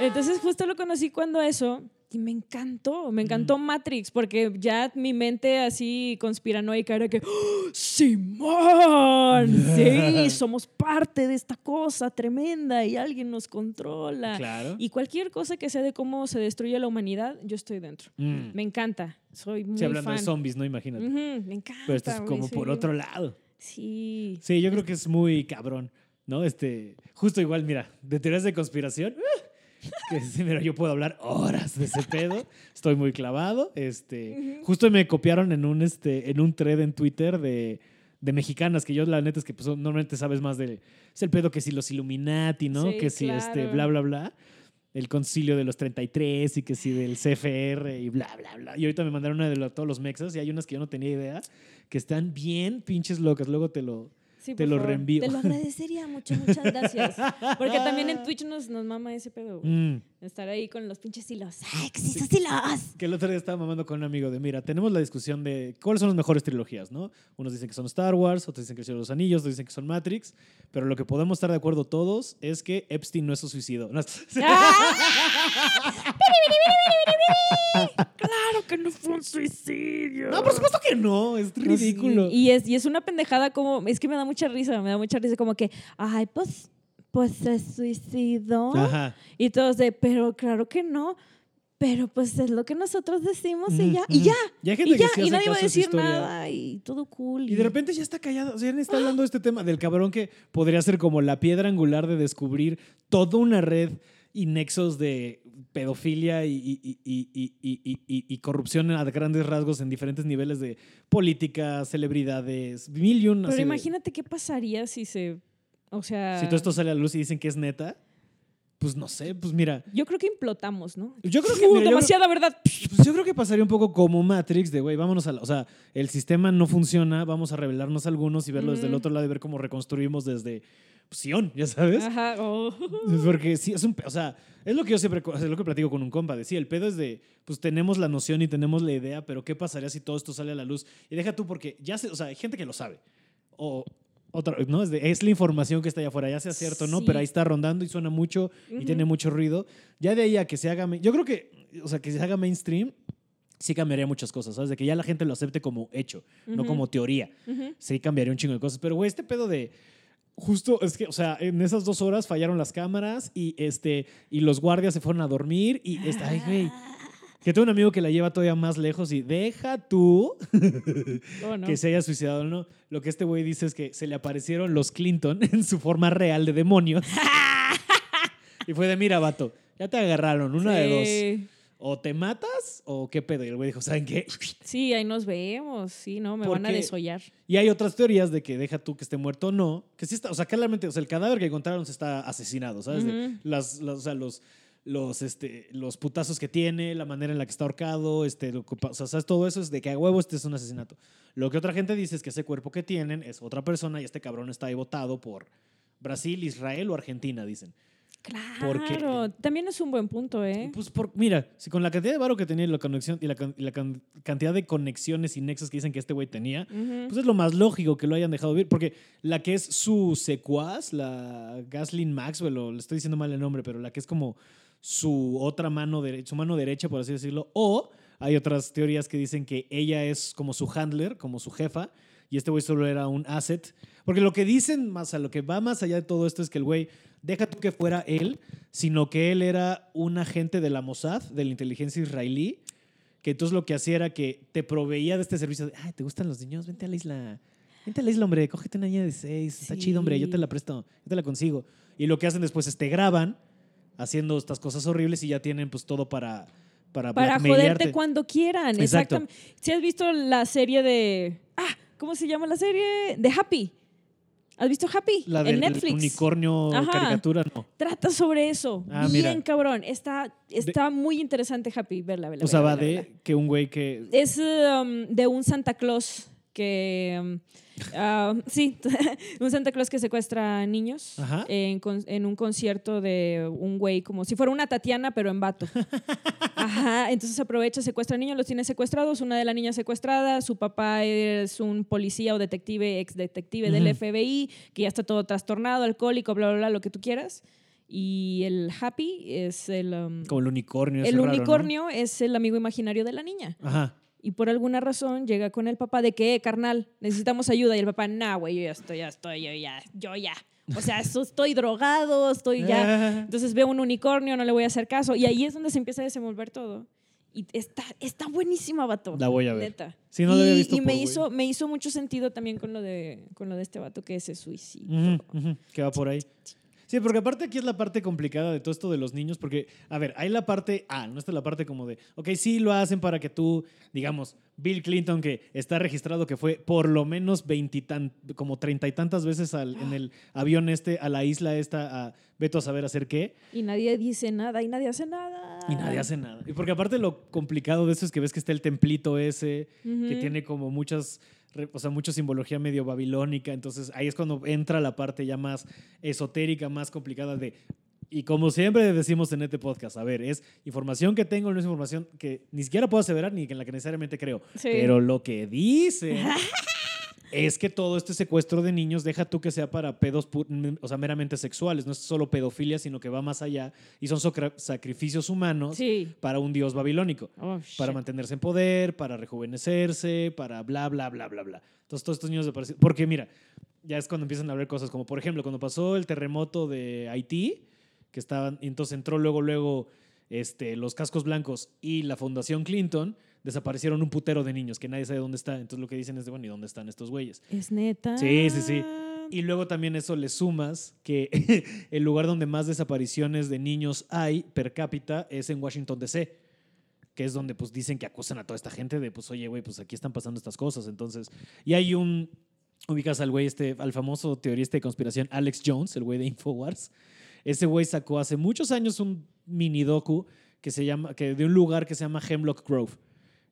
Entonces justo lo conocí cuando eso y me encantó, me encantó Matrix, porque ya mi mente así conspiranoica era que, ¡Oh, Simón, sí, somos parte de esta cosa tremenda y alguien nos controla. Claro. Y cualquier cosa que sea de cómo se destruye la humanidad, yo estoy dentro. Mm. Me encanta, soy muy Sí, hablando fan. de zombies, ¿no? Imagínate. Me encanta. Pero esto es como por otro lado. Sí. Sí, yo creo que es muy cabrón, ¿no? Este, justo igual, mira, de teorías de conspiración, ¡ah! que mira, yo puedo hablar horas de ese pedo. Estoy muy clavado. Este, justo me copiaron en un este, en un thread en Twitter de, de mexicanas, que yo la neta es que pues, normalmente sabes más de es el pedo que si los Illuminati, ¿no? Sí, que si este, bla, bla, bla. El concilio de los 33 y que si del CFR y bla, bla, bla. Y ahorita me mandaron una de todos los mexas y hay unas que yo no tenía idea que están bien pinches locas. Luego te lo, Sí, Te lo favor. reenvío. Te lo agradecería mucho, muchas gracias. Porque también en Twitch nos, nos mama ese pedo. Mm. Estar ahí con los pinches hilos. ¡Ay, que sí, esos hilos! Que el otro día estaba mamando con un amigo de, mira, tenemos la discusión de cuáles son las mejores trilogías, ¿no? Unos dicen que son Star Wars, otros dicen que son Los Anillos, otros dicen que son Matrix, pero lo que podemos estar de acuerdo todos es que Epstein no es su suicidio. No, ¡Claro que no fue un suicidio! No, por supuesto que no, es ridículo. Sí, Y es, y es una pendejada como... Es que me da mucha risa, me da mucha risa como que... Ay, pues... Pues se suicidó. Ajá. Y todos de... Pero claro que no. Pero pues es lo que nosotros decimos y ya. Y ya. Y hay gente Y que ya. sí Y nadie va a decir nada. Y todo cool. Y de repente ya está callado. O sea, ya está hablando de este tema del cabrón que podría ser como la piedra angular de descubrir toda una red y nexos de pedofilia y, y- y- y- corrupción a grandes rasgos en diferentes niveles de política, celebridades, mil y un. Pero de- imagínate qué pasaría si se... O sea... si todo esto sale a la luz y dicen que es neta, pues no sé, pues mira. Yo creo que implotamos, ¿no? Yo creo que. Uh, mira, yo- demasiada verdad. Pues yo creo que pasaría un poco como Matrix, de güey, vámonos a la, O sea, el sistema no funciona, vamos a revelarnos algunos y verlo desde el otro lado y ver cómo reconstruimos desde Sion, ya sabes. Ajá. oh. Porque sí, es un. O sea, es lo que yo siempre. Es lo que platico con un compa. De sí, el pedo es de. Pues tenemos la noción y tenemos la idea, pero ¿qué pasaría si todo esto sale a la luz? Y deja tú, porque ya se. O sea, hay gente que lo sabe. O. Otra, ¿no? Es, de- es la información que está allá afuera, ya sea cierto no, Sí. pero ahí está rondando y suena mucho y tiene mucho ruido. Ya de ahí a que se haga. Yo creo que. O sea, que se haga mainstream, sí cambiaría muchas cosas, ¿sabes? De que ya la gente lo acepte como hecho, no como teoría Ujú. sí cambiaría un chingo de cosas. Pero, güey, este pedo de. Justo, es que, o sea, en esas dos horas fallaron las cámaras y, este, y los guardias se fueron a dormir y, esta, ay, güey. Que tengo un amigo que la lleva todavía más lejos y deja tú Oh, no. que se haya suicidado o no. Lo que este güey dice es que se le aparecieron los Clinton en su forma real de demonios. y fue de, mira, vato, ya te agarraron, una de dos. O te matas o qué pedo. Y el güey dijo, ¿saben qué? Sí, ahí nos vemos. Sí, no, me van a desollar. Y hay otras teorías de que deja tú que esté muerto o no, que sí está, o sea, claramente, o sea, el cadáver que encontraron se está asesinado, ¿sabes? Las, las- o sea, los, los, este, los putazos que tiene, la manera en la que está ahorcado, este, lo o sea, ¿sabes? Todo eso es de que a huevo este es un asesinato. Lo que otra gente dice es que ese cuerpo que tienen es otra persona y este cabrón está ahí votado por Brasil, Israel o Argentina, dicen. Porque- Claro, también es un buen punto, ¿eh? Pues por, mira, si con la cantidad de varo que tenía y la conexión y la, can- y la can- cantidad de conexiones y nexos que dicen que este güey tenía, pues es lo más lógico que lo hayan dejado vivir, porque la que es su secuaz, la Gaslin Maxwell, o le estoy diciendo mal el nombre, pero la que es como su otra mano, dere- su mano derecha, por así decirlo, o hay otras teorías que dicen que ella es como su handler, como su jefa, y este güey solo era un asset. Porque lo que dicen, más a lo que va más allá de todo esto, es que el güey, deja tú que fuera él, sino que él era un agente de la Mossad, de la inteligencia israelí, que entonces lo que hacía era que te proveía de este servicio de, ay, ¿te gustan los niños? Vente a la isla. Vente a la isla, hombre, cógete una niña de seis. Está Sí. chido, hombre, yo te la presto, yo te la consigo. Y lo que hacen después es te graban haciendo estas cosas horribles y ya tienen pues todo para para, Para joderte cuando quieran. Exacto. Exactamente. Si has visto la serie de. Ah, ¿cómo se llama la serie? De Happy. ¿Has visto Happy? La en del Netflix. unicornio Ajá. caricatura, no. Trata sobre eso. Ah, Bien mira. cabrón. Está, está muy interesante Happy. Verla, verla. O sea, verla, va verla, de que un güey que... Es um, de un Santa Claus que mm, ah, sí, un Santa Claus que secuestra niños en, un concierto de un güey como si fuera una Tatiana pero en vato. Ajá, entonces aprovecha, secuestra niños, los tiene secuestrados, una de las niñas secuestrada, su papá es un policía o detective, ex detective del. FBI, que ya está todo trastornado, alcohólico, bla, bla, bla, lo que tú quieras. Y el Happy es el... um, Como el unicornio. el raro, ¿no? unicornio es el amigo imaginario de la niña. Ajá. Y por alguna razón llega con el papá de que, "Eh, carnal, necesitamos ayuda. Y el papá, nah, güey, yo ya estoy, ya estoy, yo ya, yo ya. O sea, estoy drogado, estoy ya. Entonces veo un unicornio, no le voy a hacer caso. Y ahí es donde se empieza a desenvolver todo. Y está, está buenísima, vato. La voy a ver. Neta. Sí, no la había Y- visto Y me por hizo, me hizo mucho sentido también con lo de, con lo de este vato que se suicida. Ujú, ujú, que va por ahí. Sí, porque aparte aquí es la parte complicada de todo esto de los niños, porque, a ver, hay la parte A, no está la parte como de, ok, sí lo hacen para que tú, digamos, Bill Clinton, que está registrado que fue por lo menos veintitan, como treinta y tantas veces al- en el avión este, a la isla esta, a Veto a saber hacer qué, Y nadie dice nada, y nadie hace nada. y nadie hace nada. Y porque aparte lo complicado de eso es que ves que está el templito ese, que tiene como muchas, o sea, mucha simbología medio babilónica. Entonces ahí es cuando entra la parte ya más esotérica, más complicada de. Y como siempre decimos en este podcast, a ver, es información que tengo, no es información que ni siquiera puedo aseverar ni en la que necesariamente creo. Sí. Pero lo que dice es que todo este secuestro de niños deja tú que sea para pedos, o sea, meramente sexuales. No es solo pedofilia, sino que va más allá y son sacrificios humanos Sí. para un dios babilónico Oh, para mantenerse en poder, para rejuvenecerse, para bla, bla, bla, bla, bla. Entonces, todos estos niños desaparecieron. Porque, mira, ya es cuando empiezan a hablar cosas como, por ejemplo, cuando pasó el terremoto de Haití, que estaban, y entonces entró luego, luego este, los cascos blancos y la Fundación Clinton, desaparecieron un putero de niños que nadie sabe dónde está. Entonces, lo que dicen es de, bueno, ¿y dónde están estos güeyes? Es neta. Sí, sí, sí. Y luego también eso le sumas que el lugar donde más desapariciones de niños hay per cápita es en Washington, D.C., que es donde pues dicen que acusan a toda esta gente de, pues, oye, güey, pues aquí están pasando estas cosas. Entonces, y hay un, ubicas al güey este, al famoso teorista de conspiración Alex Jones, el güey de Infowars. Ese güey sacó hace muchos años un mini docu que se llama, que de un lugar que se llama Hemlock Grove.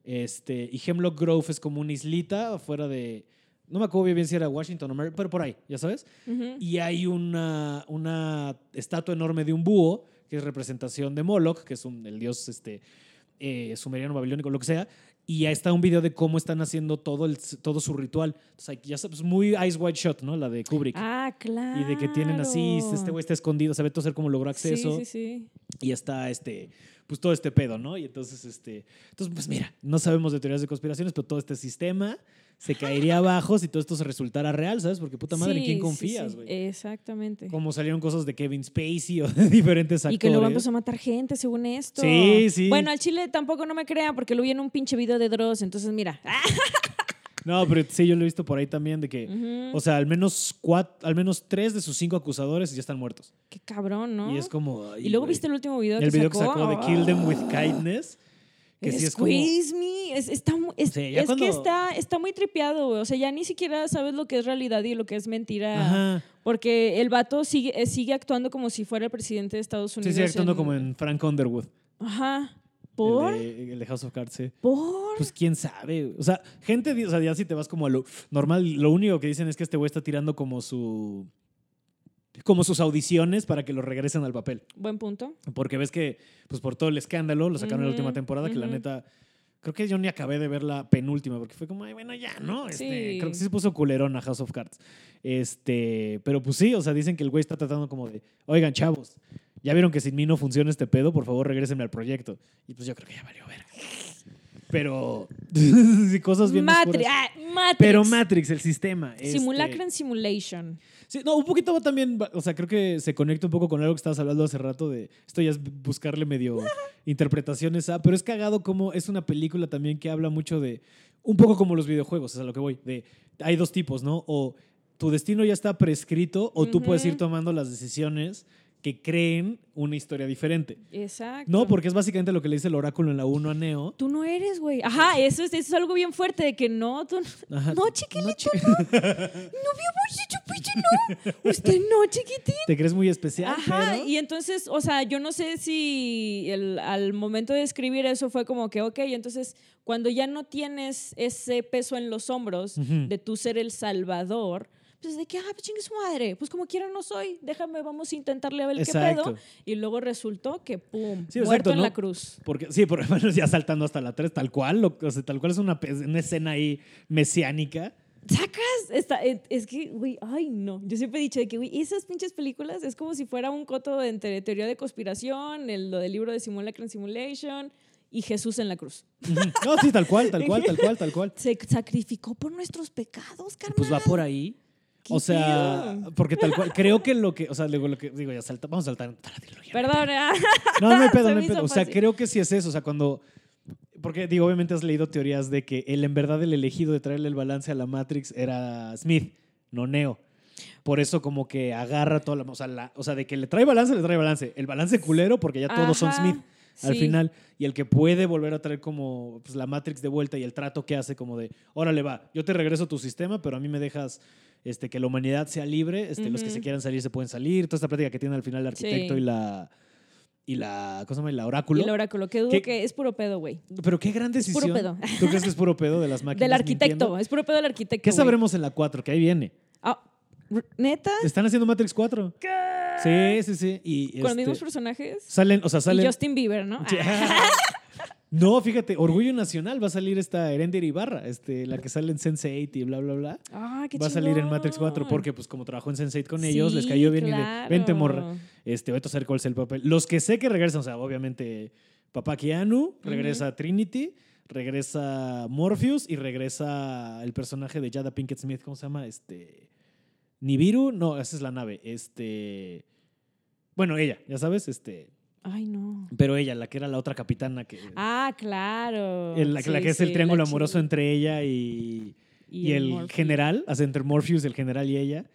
Este, y Hemlock Grove es como una islita afuera de, no me acuerdo bien si era Washington o Mer- pero por ahí, ya sabes. Ujú. Y hay una, una estatua enorme de un búho, que es representación de Moloch, que es un, el dios este, eh, sumeriano, babilónico, lo que sea. Y ya está un video de cómo están haciendo todo, el, todo su ritual. Entonces, ahí ya sabes, muy Ice White Shot, ¿no? La de Kubrick. Ah, claro. Y de que tienen así, este güey está escondido, sabe todo hacer cómo logró acceso. Sí, sí, sí. Y está este, pues todo este pedo, ¿no? Y entonces, este, entonces, pues mira, no sabemos de teorías de conspiraciones, pero todo este sistema se caería abajo si todo esto se resultara real, ¿sabes? Porque puta madre, ¿en Sí, quién confías, sí. güey? Exactamente. Como salieron cosas de Kevin Spacey o de diferentes actores. Y que luego empezó a matar gente, según esto. Sí, sí. Bueno, al chile tampoco no me crean porque lo vi en un pinche video de Dross. Entonces, mira. Ah, No, pero sí, yo lo he visto por ahí también de que, o sea, al menos cuatro, al menos tres de sus cinco acusadores ya están muertos. Qué cabrón, ¿no? Y es como. ay, Y luego güey. viste el último video el que video que sacó. de Kill Them with Kindness. Que sí es como. Me. Es, está es, cuando- que está, está muy tripeado, güey. O sea, ya ni siquiera sabes lo que es realidad y lo que es mentira. Ajá. Porque el vato sigue, eh, sigue actuando como si fuera el presidente de Estados Unidos. sí, actuando como en Frank Underwood. Ajá. ¿Por? El de, el de House of Cards, sí. ¿Por? Pues quién sabe. O sea, gente, o sea, ya si te vas como a lo normal, lo único que dicen es que este güey está tirando como su. como sus audiciones para que lo regresen al papel. Buen punto. Porque ves que, pues por todo el escándalo, lo sacaron en la última temporada, que la neta. Creo que yo ni acabé de ver la penúltima, porque fue como, ay, bueno, ya, ¿no? Este, Sí. Creo que sí se puso culerón a House of Cards. Este, pero pues sí, o sea, dicen que el güey está tratando como de, oigan, chavos, ya vieron que sin mí no funciona este pedo, por favor, regrésenme al proyecto. Y pues yo creo que ya valió ver. Pero, cosas bien ah, Matrix. Pero Matrix, el sistema. este, Simulacra en simulation. Sí, no, un poquito va también, o sea, creo que se conecta un poco con algo que estabas hablando hace rato de, esto ya es buscarle medio interpretaciones a, pero es cagado como es una película también que habla mucho de, un poco como los videojuegos, es a lo que voy, de, hay dos tipos, ¿no? O tu destino ya está prescrito o tú puedes ir tomando las decisiones que creen una historia diferente. Exacto. No, porque es básicamente lo que le dice el oráculo en la 1 a Neo. Tú no eres, güey. Ajá, eso es, eso es algo bien fuerte de que no, tú no. Ajá. No, chiquilito, No, chi- no. No, mi amor, chupiche, no. Usted no, chiquitín. Te crees muy especial, Ajá, pero... y entonces, o sea, yo no sé si el- al momento de escribir eso fue como que, ok, entonces cuando ya no tienes ese peso en los hombros de tú ser el salvador, pues de que, ah, pues chingue su madre, pues como quiera no soy, déjame, vamos a intentarle a ver qué Exacto. pedo. Y luego resultó que, pum, Sí, muerto exacto, en ¿no? la cruz. Porque, sí, por bueno, ya saltando hasta la 3, tal cual, lo- o sea, tal cual es una, una escena ahí mesiánica. Sacas, esta, eh, es que, güey, ay, no. Yo siempre he dicho de que, güey, esas pinches películas es como si fuera un coto entre teoría de conspiración, el, lo del libro de Simulacrum Simulation y Jesús en la cruz. No, sí, tal cual, tal cual, tal cual, tal cual. Se sacrificó por nuestros pecados, carnal. Pues va por ahí. ¿Qué O sea, porque tal cual, creo que lo que, o sea, digo, lo que, digo, ya salta, vamos a saltar. toda la trilogía. Perdón, ah. No, no hay pedo, no me hay pedo. O sea, creo que sí es eso. O sea, cuando. Porque, digo, obviamente has leído teorías de que él, en verdad, el elegido de traerle el balance a la Matrix era Smith, no Neo. Por eso, como que agarra toda la. O sea, la- o sea, de que le trae balance, le trae balance. El balance culero, porque ya todos son Ajá, Al final. Y el que puede volver a traer como pues, la Matrix de vuelta y el trato que hace, como de, órale, va, yo te regreso tu sistema, pero a mí me dejas este, que la humanidad sea libre, este, los que se quieran salir se pueden salir. Toda esta plática que tiene al final el arquitecto Sí. y la. Y la. ¿Cómo se llama? Y la Y oráculo. el oráculo, que dudo ¿Qué? que es puro pedo, güey. Pero qué gran decisión. puro pedo. ¿Tú crees que es puro pedo de las máquinas? Del arquitecto, mintiendo? es puro pedo del arquitecto. ¿Qué sabremos en la 4? Que ahí viene. Ah, ¿Neta? Están haciendo Matrix 4. Sí, sí, sí. Y ¿Con los este, mismos personajes? salen, o sea, salen. Y Justin Bieber, ¿no? No, fíjate, Orgullo Nacional va a salir esta Erender Ibarra, este, la que sale en Sense8 y bla, bla, bla. Ah, qué va a salir en Matrix 4 chingón. porque, pues, como trabajó en Sense8 con ellos, les cayó bien y de, vente, morra. Este, vete a hacer cuál es el papel. Los que sé que regresan, o sea, obviamente, papá Keanu, regresa Trinity, regresa Morpheus y regresa el personaje de Jada Pinkett Smith, ¿cómo se llama? Este. Nibiru, no, esa es la nave. Este. Bueno, ella, ya sabes, este. Ay, no. Pero ella, la que era la otra capitana que. Ah, claro. el- la, la Sí, que es el triángulo amoroso entre ella y, y, el, Morpheus. general, hace entre Morpheus, el general y ella.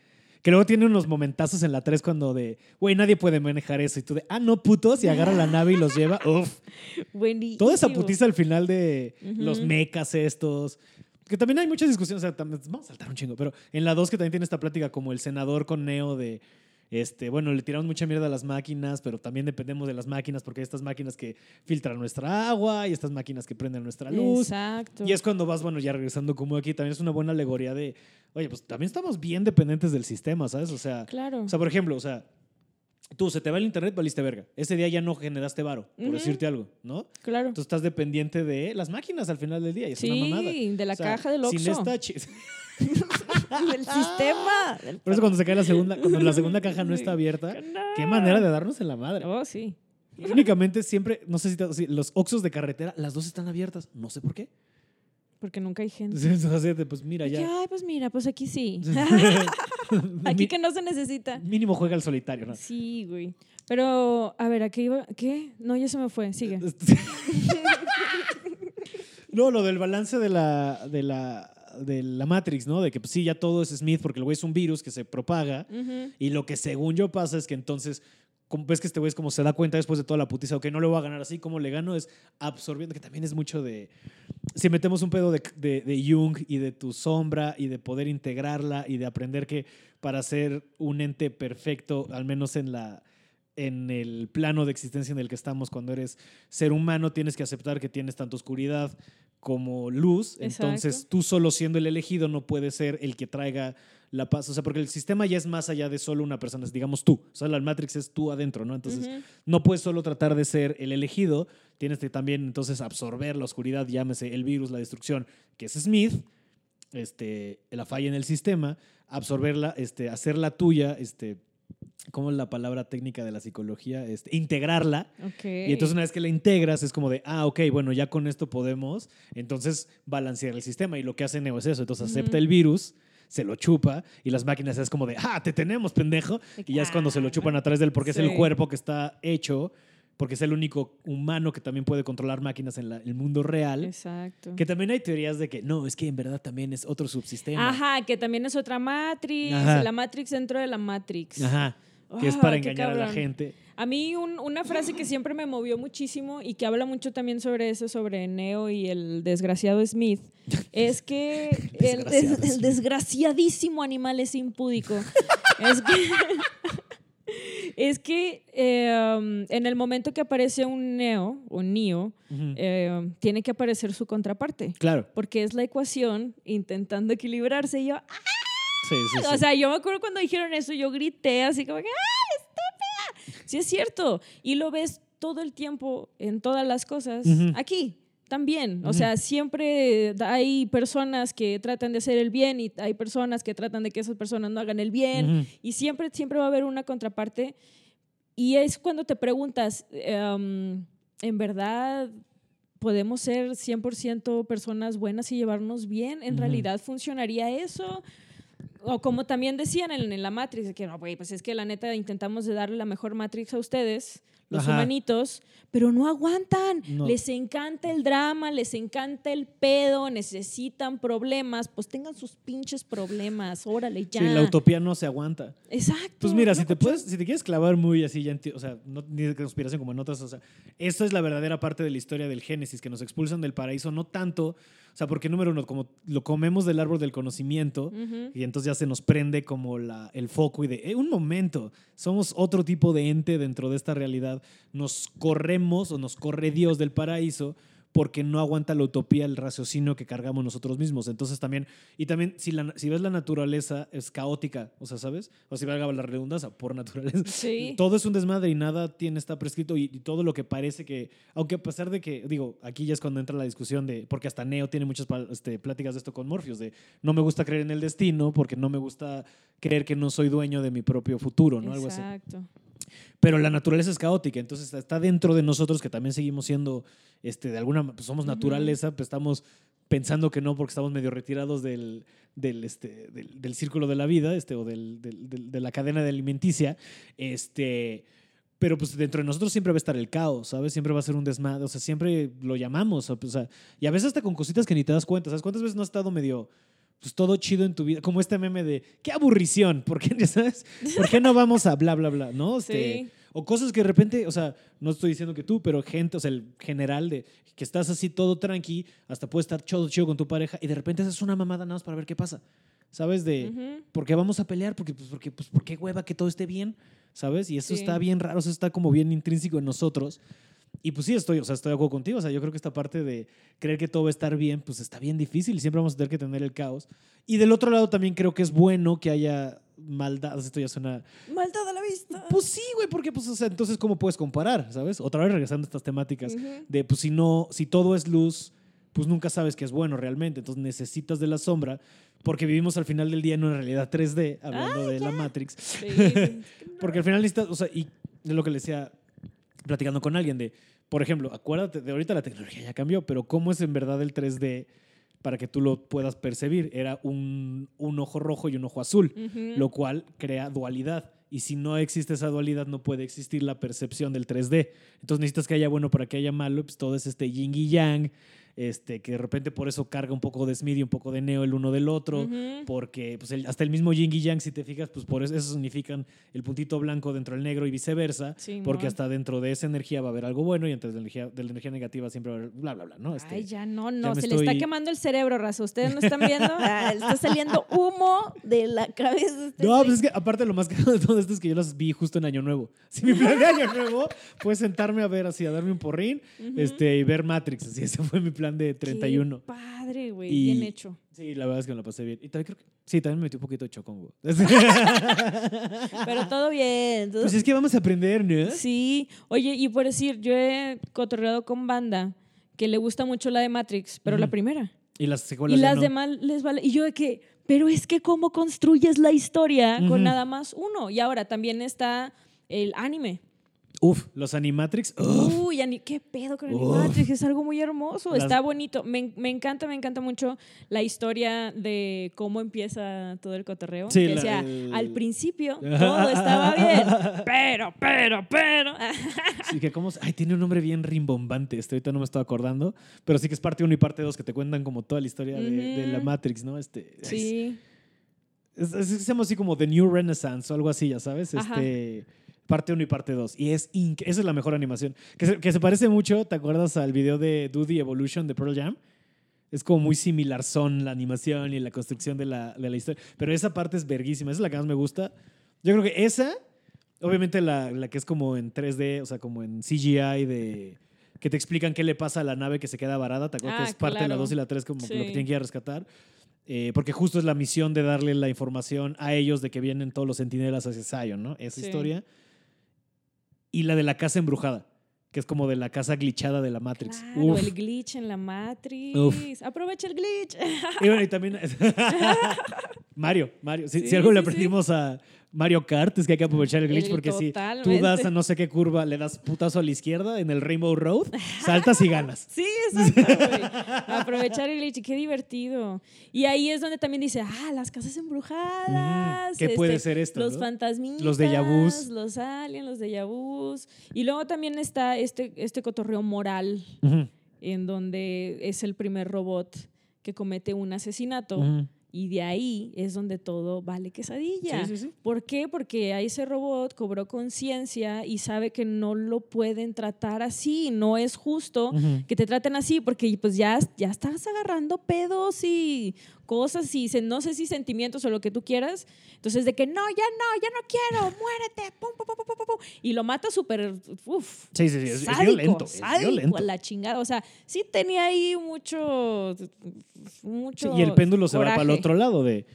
Que luego tiene unos momentazos en la 3 cuando de, güey, nadie puede manejar eso. Y tú de, ah, no, putos, y agarra la nave y los lleva. Uf. Buenísimo. Toda esa putiza al final de los mecas estos. Que también hay muchas discusiones, o sea, también- vamos a saltar un chingo, pero en la 2 que también tiene esta plática como el senador con Neo de, este, bueno, le tiramos mucha mierda a las máquinas, pero también dependemos de las máquinas porque hay estas máquinas que filtran nuestra agua y estas máquinas que prenden nuestra luz. Exacto. Y es cuando vas, bueno, ya regresando como aquí, también es una buena alegoría de, oye, pues también estamos bien dependientes del sistema, ¿sabes? O sea, Claro. o sea, por ejemplo, o sea, tú se te va el internet, valiste verga. Ese día ya no generaste varo, por Ujú. decirte algo, ¿no? claro. Tú estás dependiente de las máquinas al final del día y es una mamada. Sí, de la O sea, caja del Sin Oxxo. esta chi- del sistema. del- Por eso cuando se cae la segunda, cuando la segunda caja no está abierta, No. qué manera de darnos en la madre. Oh, sí. Únicamente siempre, no sé si, te- los Oxxos de carretera, las dos están abiertas. No sé por qué. Porque nunca hay gente. Entonces, pues mira, ya. Ay, pues mira, pues aquí sí. aquí que no se necesita. Mínimo juega al solitario, ¿no? Sí, güey. Pero, a ver, ¿a qué iba? ¿Qué? No, ya se me fue. Sigue. no, lo del balance de la, de la, de la Matrix, ¿no? De que pues, sí, ya todo es Smith porque el güey es un virus que se propaga. Y lo que según yo pasa es que entonces, como ves que este güey es como se da cuenta después de toda la putiza, ok, no le voy a ganar así, como le gano es absorbiendo, que también es mucho de, si metemos un pedo de, de, Jung y de tu sombra y de poder integrarla y de aprender que para ser un ente perfecto, al menos en la en el plano de existencia en el que estamos cuando eres ser humano tienes que aceptar que tienes tanto oscuridad como luz entonces tú solo siendo el elegido no puedes ser el que traiga la paz. O sea porque el sistema ya es más allá de solo una persona digamos tú. O sea la Matrix es tú adentro no entonces no puedes solo tratar de ser el elegido, tienes que también entonces absorber la oscuridad, llámese el virus, la destrucción, que es Smith, este, la falla en el sistema, absorberla, este, hacerla tuya, este, ¿cómo es la palabra técnica de la psicología? Este, integrarla. Y entonces una vez que la integras es como de, ah, ok, bueno, ya con esto podemos entonces balancear el sistema. Y lo que hace Neo es eso, entonces acepta el virus, se lo chupa y las máquinas es como de, ah, te tenemos, pendejo. Y ya es cuando se lo Ah, chupan a través del, porque es el cuerpo que está hecho, porque es el único humano que también puede controlar máquinas en la- el mundo real. Exacto. Que también hay teorías de que no, es que en verdad también es otro subsistema. Ajá, que también es otra Matrix. Ajá. La Matrix dentro de la Matrix. Ajá. Que es Ah, para engañar a la gente. A mí un- una frase que siempre me movió muchísimo y que habla mucho también sobre eso, sobre Neo y el desgraciado Smith, es que el, des- desgraciadísimo animal es impúdico. es que, es que eh, um, en el momento que aparece un Neo, un Neo, eh, tiene que aparecer su contraparte. claro. Porque es la ecuación intentando equilibrarse. Y yo, Sí, sí, sí. o sea, yo me acuerdo cuando dijeron eso, yo grité así como que, ¡ah, estúpida! Sí, es cierto. Y lo ves todo el tiempo en todas las cosas. Ujú. Aquí también. O Ujú. sea, siempre hay personas que tratan de hacer el bien y hay personas que tratan de que esas personas no hagan el bien. Ujú. Y siempre, siempre va a haber una contraparte. Y es cuando te preguntas, em, ¿en verdad podemos ser 100% personas buenas y llevarnos bien? ¿En realidad funcionaría eso? O como también decían en, en la Matrix, que no, güey, pues es que la neta intentamos de darle la mejor Matrix a ustedes, los Ajá. humanitos, pero no aguantan. No. Les encanta el drama, les encanta el pedo, necesitan problemas, pues tengan sus pinches problemas, órale, ya. Sí, la utopía no se aguanta. Exacto. Pues mira, ¿no, si te puedes, si te quieres clavar muy así, ya o sea, no, ni de conspiración como en otras, o sea, esta es la verdadera parte de la historia del Génesis, que nos expulsan del paraíso, no tanto, sea, porque número uno, como lo comemos del árbol del conocimiento, y entonces ya se nos prende como la, el foco y de, "Eh, un momento, somos otro tipo de ente dentro de esta realidad, nos corremos o nos corre Dios del paraíso porque no aguanta la utopía, el raciocinio que cargamos nosotros mismos. Entonces también, y también si, la, si ves la naturaleza es caótica, o sea, ¿sabes? O si valga la redundancia, por naturaleza. Sí. Todo es un desmadre y nada tiene está prescrito y, y todo lo que parece que, aunque a pesar de que, digo, aquí ya es cuando entra la discusión de, porque hasta Neo tiene muchas este, pláticas de esto con Morpheus, de no me gusta creer en el destino porque no me gusta creer que no soy dueño de mi propio futuro, ¿no? Algo así. Pero la naturaleza es caótica, entonces está dentro de nosotros que también seguimos siendo, este, de alguna, pues somos naturaleza, pues estamos pensando que no porque estamos medio retirados del, del, este, del, del círculo de la vida, este, o del, del- del- de la cadena de alimenticia, este, pero pues dentro de nosotros siempre va a estar el caos, ¿sabes? Siempre va a ser un desmadre, o sea, siempre lo llamamos, o sea, y a veces hasta con cositas que ni te das cuenta, ¿sabes? ¿Cuántas veces no has estado medio... Pues todo chido en tu vida, como este meme de qué aburrición, ¿por qué, ¿sabes? ¿Por qué no vamos a bla, bla, bla? ¿No? Este, Sí. o cosas que de repente, o sea, no estoy diciendo que tú, pero gente, o sea, el general de que estás así todo tranqui, hasta puedes estar chido, chido con tu pareja y de repente haces una mamada nada más para ver qué pasa. ¿Sabes? De, Ujú. ¿por qué vamos a pelear? Porque, pues, porque, pues, ¿por qué hueva que todo esté bien? ¿Sabes? Y eso Sí. está bien raro, eso está como bien intrínseco en nosotros. Y pues sí, estoy, o sea, estoy de acuerdo contigo. O sea, yo creo que esta parte de creer que todo va a estar bien, pues está bien difícil siempre vamos a tener que tener el caos. Y del otro lado también creo que es bueno que haya maldad. Esto ya suena Maldad a la vista. pues sí, güey, porque pues, o sea, entonces, ¿cómo puedes comparar? ¿Sabes? Otra vez regresando a estas temáticas de, pues, si no, si todo es luz, pues nunca sabes que es bueno realmente. Entonces necesitas de la sombra, porque vivimos al final del día en una realidad 3D, hablando de la Matrix. Sí. Porque al final necesitas, o sea, y es lo que le decía platicando con alguien de, por ejemplo, acuérdate de ahorita la tecnología ya cambió, pero ¿cómo es en verdad el 3D para que tú lo puedas percibir? Era un, un ojo rojo y un ojo azul lo cual crea dualidad. Y si no existe esa dualidad, no puede existir la percepción del 3D. Entonces necesitas que haya bueno para que haya malo, pues todo es este yin y yang, este, que de repente por eso carga un poco de Smith y un poco de Neo el uno del otro, Ujú. porque pues, el- hasta el mismo yin y yang, si te fijas, pues por eso, eso significan el puntito blanco dentro del negro y viceversa, Simón. porque hasta dentro de esa energía va a haber algo bueno y entre la energía, de la energía negativa siempre va a haber bla, bla, bla, ¿no? Este, Ay, ya no, no, ya se le está estoy- quemando el cerebro, raza. ¿Ustedes no están viendo? Ah, está saliendo humo de la cabeza. de este No, pues es que aparte lo más caro de todo esto es que yo las vi justo en Año Nuevo. Si mi plan de Año Nuevo fue sentarme a ver así, a darme un porrín Ujú. este, y ver Matrix. Así, ese fue mi plan de 31. Qué padre, güey. Bien hecho. Sí, la verdad es que me la pasé bien. Y también creo que, sí, también me metí un poquito de chocón, güey. Pero todo bien. todo- Pues es que vamos a aprender, ¿no? Sí. Oye, y por decir, yo he cotorreado con banda que le gusta mucho la de Matrix, pero la primera. Y las secuelas Y ya las no. demás les vale. Y yo de que, pero es que cómo construyes la historia Ujú. con nada más uno. Y ahora también está el anime. Uf, los Animatrix. uf. Uy, ani- qué pedo con Uf. Animatrix, es algo muy hermoso, Las- está bonito. Me, me encanta, me encanta mucho la historia de cómo empieza todo el cotorreo. Sí, que la- decía, el- al principio todo estaba bien, pero, pero, pero. Sí, que como, ay, tiene un nombre bien rimbombante. Este ahorita no me estoy acordando. Pero sí que es parte 1 y parte 2 que te cuentan como toda la historia de, de la. Matrix, ¿no? Este, sí. Es, es- llama así como The New Renaissance o algo así, ya sabes. Ajá. Este, parte 1 y parte 2. Y es inc- esa es la mejor animación. Que se, que se parece mucho, ¿te acuerdas al video de the Evolution de Pearl Jam? Es como muy similar son la animación y la construcción de la, de la historia. Pero esa parte es verguísima. Esa es la que más me gusta. Yo creo que esa, obviamente la, la que es como en 3D, o sea, como en CGI de... Que te explican qué le pasa a la nave que se queda varada. ¿Te acuerdas Ah, que es parte de la claro. 2 y la 3 como lo que tienen que ir a rescatar? Eh, porque justo es la misión de darle la información a ellos de que vienen todos los centinelas hacia Zion, ¿no? Esa Sí. historia. Y la de la casa embrujada, que es como de la casa glitchada de la Matrix. Claro, Uf. el glitch en la Matrix. Uf. Aprovecha el glitch. Y bueno, y también. Mario, Mario. Si, Sí, algo le sí. aprendimos a Mario Kart es que hay que aprovechar el glitch El- porque si tú totalmente. das a no sé qué curva, le das putazo a la izquierda en el Rainbow Road, saltas y ganas. Sí, exacto, güey. Aprovechar el glitch, qué divertido. Y ahí es donde también dice, ah, las casas embrujadas. Mm, ¿qué puede ser esto, Los no? fantasmitas. Los déjà vus. Los aliens, los déjà vus. Y luego también está este, este cotorreo moral, Ujú, en donde es el primer robot que comete un asesinato. ujú. Y de ahí es donde todo vale quesadilla. Sí, sí, sí. ¿Por qué? Porque a ese robot cobró conciencia y sabe que no lo pueden tratar así, no es justo que te traten así porque pues ya, ya estás agarrando pedos y cosas y se- no sé si sentimientos o lo que tú quieras. Entonces de que no, ya no, ya no quiero, muérete, pum, pum, pum, pum, pum, pum. y lo mata súper, uff. Sí, sí, sí. Es, es sádico, violento. Es violento. a la chingada. O sea, sí tenía ahí mucho, mucho Sí, y el péndulo se va para el otro lado de.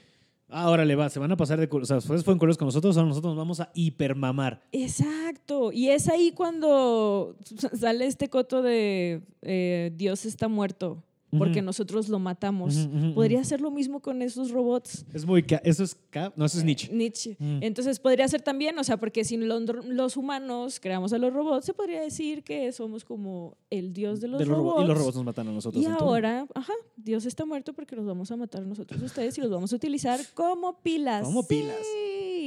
Ah, órale, va, se van a pasar de. cul- O sea, después fueron culeros con nosotros, ahora nosotros nos vamos a hipermamar. Exacto. Y es ahí cuando sale este coto de eh, Dios está muerto porque nosotros lo matamos. Podría ser lo mismo con esos robots. Es muy. Eso es. No, eso es Nietzsche. Nietzsche. Entonces podría ser también, o sea, porque si lo- los humanos creamos a los robots, se podría decir que somos como el dios de los, De los robo- robots. y los robots nos matan a nosotros. Y ahora, ajá, Dios está muerto porque los vamos a matar nosotros a ustedes y los vamos a utilizar como pilas. Como pilas.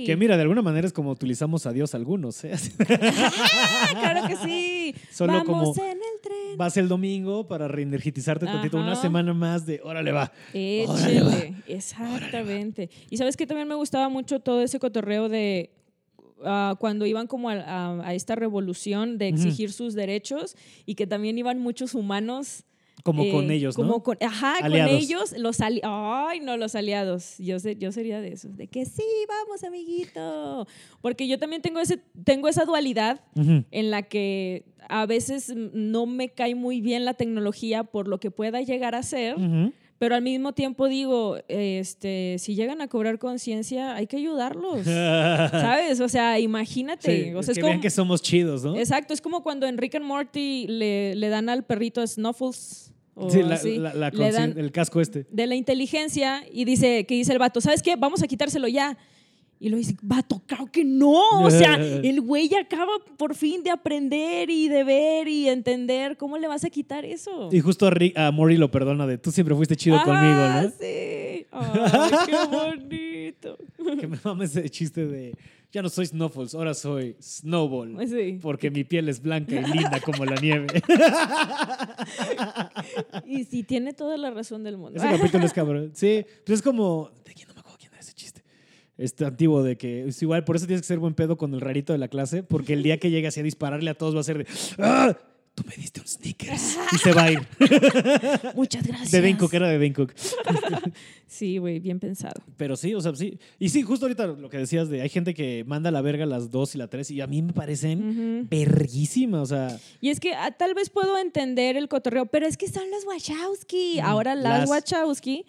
Que mira, de alguna manera es como utilizamos a Dios algunos. ¿eh? Ah, claro que sí. Solo Vamos como- en. Vas el domingo para reenergitizarte tantito, una semana más de órale va. Échele. Exactamente. Y sabes que también me gustaba mucho todo ese cotorreo de ah, cuando iban como a, a- a esta revolución de exigir sus derechos y que también iban muchos humanos. Como eh, con ellos, como ¿no? con- ajá, Aliados. con ellos, los ali Ay, no, los aliados. Yo, sé, yo sería de esos, de que sí, vamos, amiguito. Porque yo también tengo, ese, tengo esa dualidad en la que a veces no me cae muy bien la tecnología por lo que pueda llegar a ser. Pero al mismo tiempo digo, este, si llegan a cobrar conciencia, hay que ayudarlos, ¿sabes? O sea, imagínate. Sí, o sea, que es vean como- que somos chidos, ¿no? Exacto, es como cuando en Rick and Morty le, le dan al perrito Snuffles. O Sí, la- así, la- la le consci- dan el casco este. de la inteligencia y dice que dice el vato, ¿sabes qué? Vamos a quitárselo ya. Y lo dice, vato, claro que no. O sea, el güey acaba por fin de aprender y de ver y entender. ¿Cómo le vas a quitar eso? Y justo a, Rick- a Mori lo perdona de tú siempre fuiste chido conmigo, ¿no? Sí. Ay, qué bonito. Que me mames ese chiste de ya no soy Snuffles, ahora soy Snowball. Sí. Porque mi piel es blanca y linda como la nieve. Y sí, tiene toda la razón del mundo. Ese capítulo es cabrón. Sí, pues es como. ¿De quién no me acuerdo quién era ese chiste? Este antiguo de que es igual, por eso tienes que ser buen pedo con el rarito de la clase, porque el día que llegue así a dispararle a todos va a ser de. ¡Ah! Tú me diste un sneakers. Y se va a ir. Muchas gracias. De Dane Cook, era de Dane Cook. Sí, güey, bien pensado. Pero sí, o sea, sí. Y sí, justo ahorita lo que decías de hay gente que manda a la verga las dos y la tres, y a mí me parecen verguísimas. O sea, Y es que ah, tal vez puedo entender el cotorreo, pero es que son los Wachowski. Mm, Ahora las- las, Wachowski,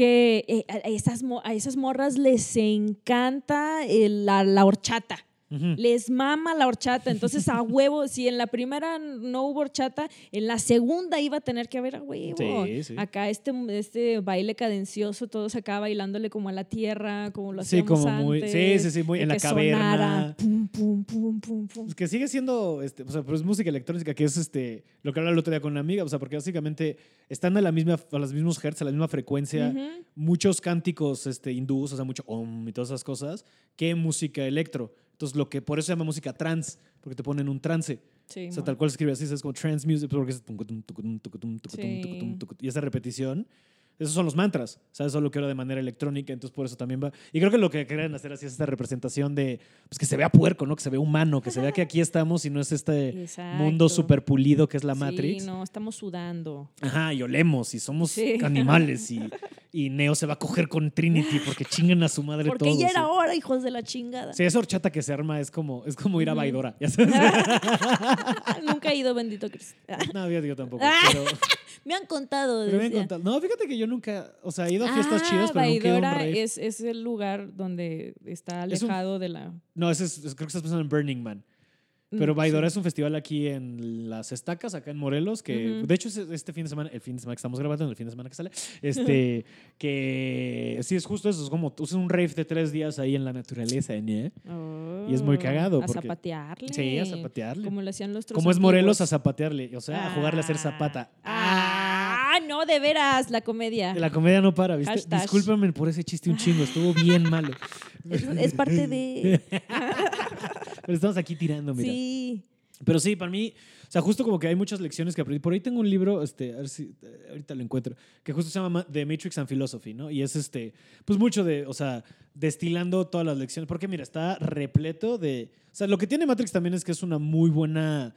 que eh, a, esas, a esas morras les encanta la, la horchata. Les mama la horchata. Entonces, a huevo, si en la primera no hubo horchata, en la segunda iba a tener que haber a huevo. Sí, sí. Acá este, este baile cadencioso, todos acá bailándole como a la tierra, como lo Sí, hacíamos como muy- antes, sí, sí, sí, muy en la caverna. sonara, pum, pum, pum, pum, pum. Pues que sigue siendo, este, o sea, pero es música electrónica, que es este, lo que hablaba el otro día con una amiga, o sea, porque básicamente están a la misma, a los mismos hertz, a la misma frecuencia, muchos cánticos este, hindús, o sea, mucho om y todas esas cosas, que música electro. Entonces, lo que por eso se llama música trance, porque te ponen un trance. Sí, O sea, tal cual se escribe así, es como trance music, porque es Sí. y esa repetición. Esos son los mantras, ¿sabes? Solo que ahora de manera electrónica, entonces por eso también va. Y creo que lo que quieren hacer así es esta representación de, pues que se vea puerco, ¿no? Que se vea humano, que se vea que aquí estamos y no es este mundo súper pulido que es la Matrix. Sí, no, estamos sudando. Ajá, y olemos y somos Sí. animales y, y Neo se va a coger con Trinity porque chingan a su madre Porque todos. ya era sí. hora, hijos de la chingada. Sí, esa horchata que se arma es como, es como ir a Baidora, ya sabes. Nunca he ido, bendito Cristo. no, yo, yo tampoco, Ah, pero, Me han contado. pero me han contado. No, fíjate que yo nunca, o sea, he ido a fiestas Ah, chidas, pero nunca he ido a un rave. es, es el lugar donde está Es un- alejado de la. No, ese es, creo que estás pensando en Burning Man. Pero Mm, Baidora sí. es un festival aquí en Las Estacas, acá en Morelos, que Ujú. de hecho es este fin de semana, el fin de semana que estamos grabando, el fin de semana que sale, este, que sí es justo eso, es como es un rave de tres días ahí en la naturaleza, ¿no? Y es muy Oh, cagado A porque- zapatearle. Sí, a zapatearle. Como lo hacían los Como es Morelos, a zapatearle, o sea, a jugarle a hacer Ah. zapata. Ah, no, de veras, la comedia. La comedia no para, ¿viste? Hashtag. Discúlpame por ese chiste un chingo, estuvo bien malo. Es, es parte de. Pero estamos aquí tirando, mira. Sí. Pero sí, para mí, o sea, justo como que hay muchas lecciones que aprendí. Por ahí tengo un libro, este, a ver si ahorita lo encuentro, que justo se llama Ma- The Matrix and Philosophy, ¿no? Y es este, pues mucho de, o sea, destilando todas las lecciones. Porque mira, está repleto de. O sea, lo que tiene Matrix también es que es una muy buena.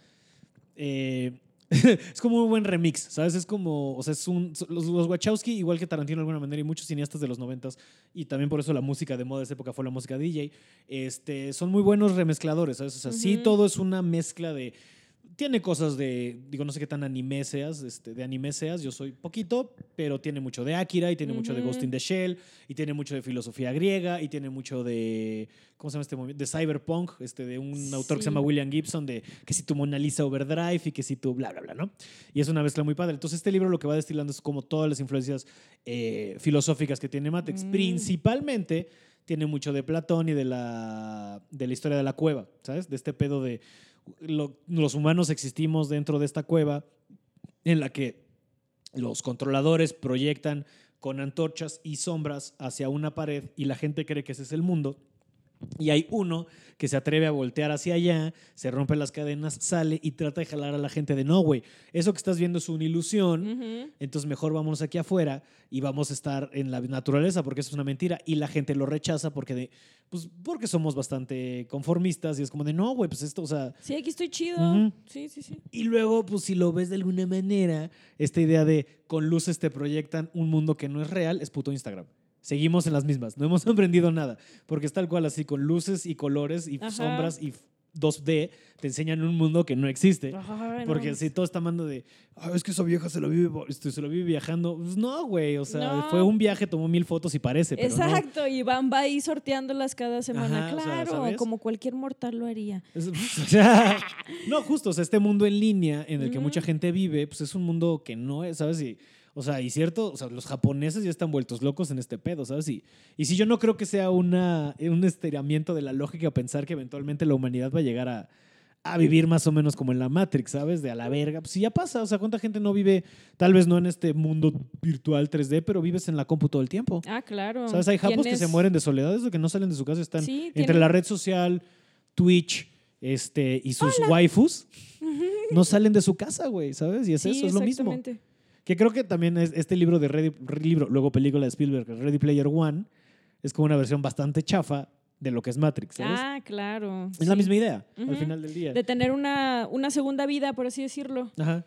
eh, es como un buen remix, ¿sabes? Es como, o sea, es un, los, los Wachowski, igual que Tarantino de alguna manera, y muchos cineastas de los noventas, y también por eso la música de moda de esa época fue la música DJ, este, son muy buenos remezcladores, ¿sabes? O sea, sí todo es una mezcla de... Tiene cosas de, digo, no sé qué tan anime seas, este, de anime seas, yo soy poquito, pero tiene mucho de Akira y tiene mucho de. Ghost in the Shell y tiene mucho de filosofía griega y tiene mucho de, ¿cómo se llama este movimiento? De cyberpunk, este, de un autor que se llama William Gibson, de que si tu Mona Lisa Overdrive y que si tu bla, bla, bla, ¿no? Y es una mezcla muy padre. Entonces este libro lo que va destilando es como todas las influencias eh, filosóficas que tiene Matrix. Mm. Principalmente tiene mucho de Platón y de la, de la historia de la cueva, ¿sabes? De este pedo de lo- los humanos existimos dentro de esta cueva en la que los controladores proyectan con antorchas y sombras hacia una pared y la gente cree que ese es el mundo. Y hay uno que se atreve a voltear hacia allá, se rompe las cadenas, sale y trata de jalar a la gente de no, güey. Eso que estás viendo es una ilusión. Entonces mejor vámonos aquí afuera y vamos a estar en la naturaleza porque eso es una mentira y la gente lo rechaza porque de pues porque somos bastante conformistas y es como de no, güey, pues esto, o sea, Sí, aquí estoy chido. Sí, sí, sí. y luego pues si lo ves de alguna manera, esta idea de con luces te proyectan un mundo que no es real es puto Instagram. Seguimos en las mismas, no hemos aprendido nada, porque es tal cual así con luces y colores y Ajá. sombras y 2D te enseñan un mundo que no existe. Ay, no. Porque si todo está mando de, "Ah, es que esa vieja se lo vive, este, se lo vive viajando. Pues no, güey. O sea, No. fue un viaje, tomó mil fotos y parece, pero no. Exacto, y van va ahí sorteándolas cada semana. Ajá, o sea, claro, como cualquier mortal lo haría. Es- o sea, no, justo, o sea, este mundo en línea en el que mucha gente vive, pues es un mundo que no es, ¿sabes? Y, o sea, y cierto, o sea, los japoneses ya están vueltos locos en este pedo, ¿sabes? Y, y si yo no creo que sea una, un estiramiento de la lógica pensar que eventualmente la humanidad va a llegar a, a vivir más o menos como en la Matrix, ¿sabes? De a la verga. Pues si ya pasa, o sea, ¿cuánta gente no vive, tal vez no en este mundo virtual 3D, pero vives en la compu todo el tiempo? Ah, claro. ¿Sabes? Hay japos que se mueren de soledad, es que no salen de su casa, están Sí, entre tienen- la red social, Twitch, este, y sus waifus, no salen de su casa, güey, ¿sabes? Y es Sí, eso, es lo mismo. exactamente. Que creo que también es este libro de Ready, libro, luego película de Spielberg, Ready Player One, es como una versión bastante chafa de lo que es Matrix, ¿sabes? Ah, claro. es la misma idea, al final del día. De tener una, una segunda vida, por así decirlo. Ajá.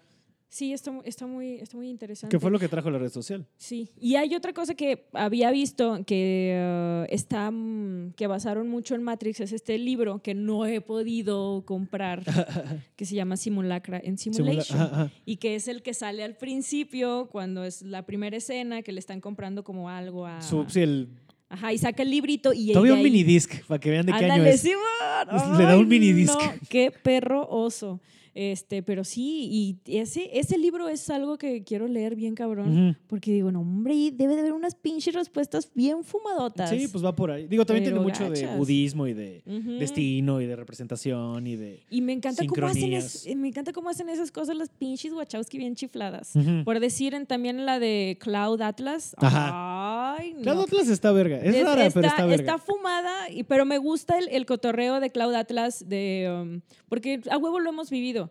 Sí, está, está, muy, está muy interesante. Que fue lo que trajo la red social. Sí, y hay otra cosa que había visto que eh, está mm, que basaron mucho en Matrix es este libro que no he podido comprar que se llama Simulacra en Simula- Simulation ajá, ajá. y que es el que sale al principio cuando es la primera escena que le están comprando como algo a sí, el, ajá y saca el librito y todavía un minidisc para que vean de qué año es. Le da un minidisc. no, qué perro oso. Este, pero sí, y ese, ese libro es algo que quiero leer bien cabrón. Ujú. Porque digo, no, hombre, debe de haber unas pinches respuestas bien fumadotas. Sí, pues va por ahí. Digo, también tiene Pero mucho de budismo y de destino y de representación y de... Y me encanta cómo hacen es- me encanta cómo hacen esas cosas las pinches Wachowski bien chifladas. Por decir en, también la de Cloud Atlas. Ajá. Ay, no. Cloud Atlas está verga. Es, Es- rara, está, pero está verga. está fumada, y, pero me gusta el, el cotorreo de Cloud Atlas, de, um, porque a huevo lo hemos vivido.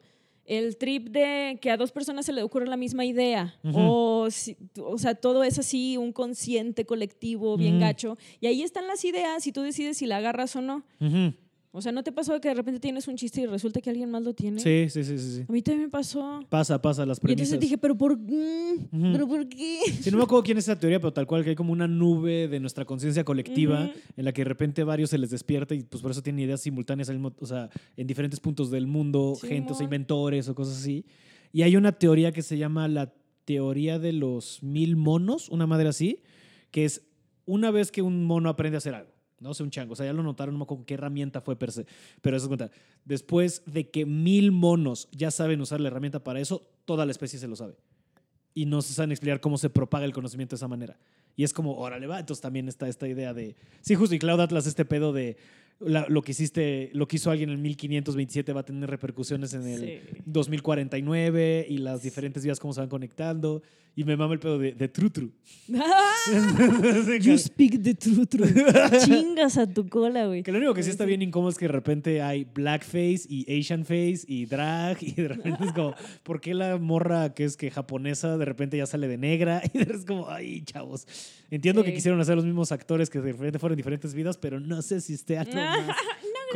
El trip de que a dos personas se le ocurre la misma idea. O, si- o sea, todo es así, un consciente colectivo bien gacho. Y ahí están las ideas y tú decides si la agarras o no. O sea, ¿no te pasó que de repente tienes un chiste y resulta que alguien más lo tiene? Sí, sí, sí, sí. A mí también me pasó. Pasa, pasa las Y premisas. entonces dije, ¿pero por, mm, Ujú. ¿pero por qué? Sí, no me acuerdo quién es esa teoría, pero tal cual que hay como una nube de nuestra conciencia colectiva Ujú. en la que de repente varios se les despierta y pues por eso tienen ideas simultáneas o sea, en diferentes puntos del mundo, Sí, gente, o sea, inventores o cosas así. Y hay una teoría que se llama la teoría de los mil monos, una madre así, que es una vez que un mono aprende a hacer algo. No sé, un chango. O sea, ya lo notaron, no acuerdo qué herramienta fue per se. Pero eso es cuenta. Después de que mil monos ya saben usar la herramienta para eso, toda la especie se lo sabe y no se saben explicar cómo se propaga el conocimiento de esa manera. Y es como, órale, va. Entonces también está esta idea de. Sí, justo, y Cloud Atlas, este pedo de la- lo que hiciste, lo que hizo alguien en 1527 va a tener repercusiones en el Sí. 2049 y las diferentes vías cómo se van conectando. Y me mama el pedo de, de Tru Tru. You speak the truth, truth. Chingas a tu cola, güey. Que lo único que sí está bien incómodo es que de repente hay blackface y Asian face y drag y de repente es como, ¿por qué la morra que es que japonesa de repente ya sale de negra? Y es como, ay, chavos. Entiendo que quisieron hacer los mismos actores que de repente fueron diferentes vidas, pero no sé si esté algo más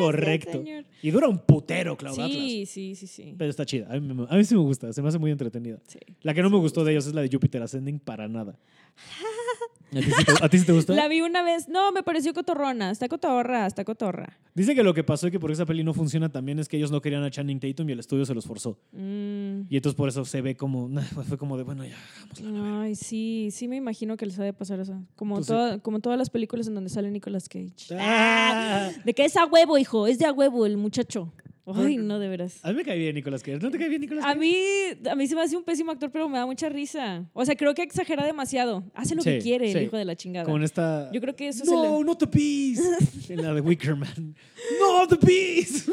correcto. señor. Y dura un putero, Cloud Atlas. Sí, sí, sí, sí. Pero está chida. A mí, me- a mí sí me gusta. Se me hace muy entretenida. Sí. La que no me gustó de ellos es la de Jupiter Ascending para nada. ¿A ti sí te, a ti sí te gustó? La vi una vez. No, me pareció cotorrona. Está cotorra, está cotorra. Dice que lo que pasó y que por esa peli no funciona también es que ellos no querían a Channing Tatum y el estudio se los forzó. Mm. Y entonces por eso se ve como, fue como de, bueno, ya, hagámosla. Ay, sí, sí me imagino que les ha de pasar eso. Como, Pues toda- como todas las películas en donde sale Nicolas Cage. Ah. De que es a huevo, hijo, es de a huevo el muchacho. Ay, no, de veras. A mí me cae bien Nicolas Cage. ¿No te cae bien Nicolas A Cage? mí, a mí se me hace un pésimo actor, pero me da mucha risa. O sea, creo que exagera demasiado. Hace lo que quiere sí. el hijo de la chingada. Como en esta... Yo creo que eso es No, el- not the bees. en la de Wicker Man. No, the bees.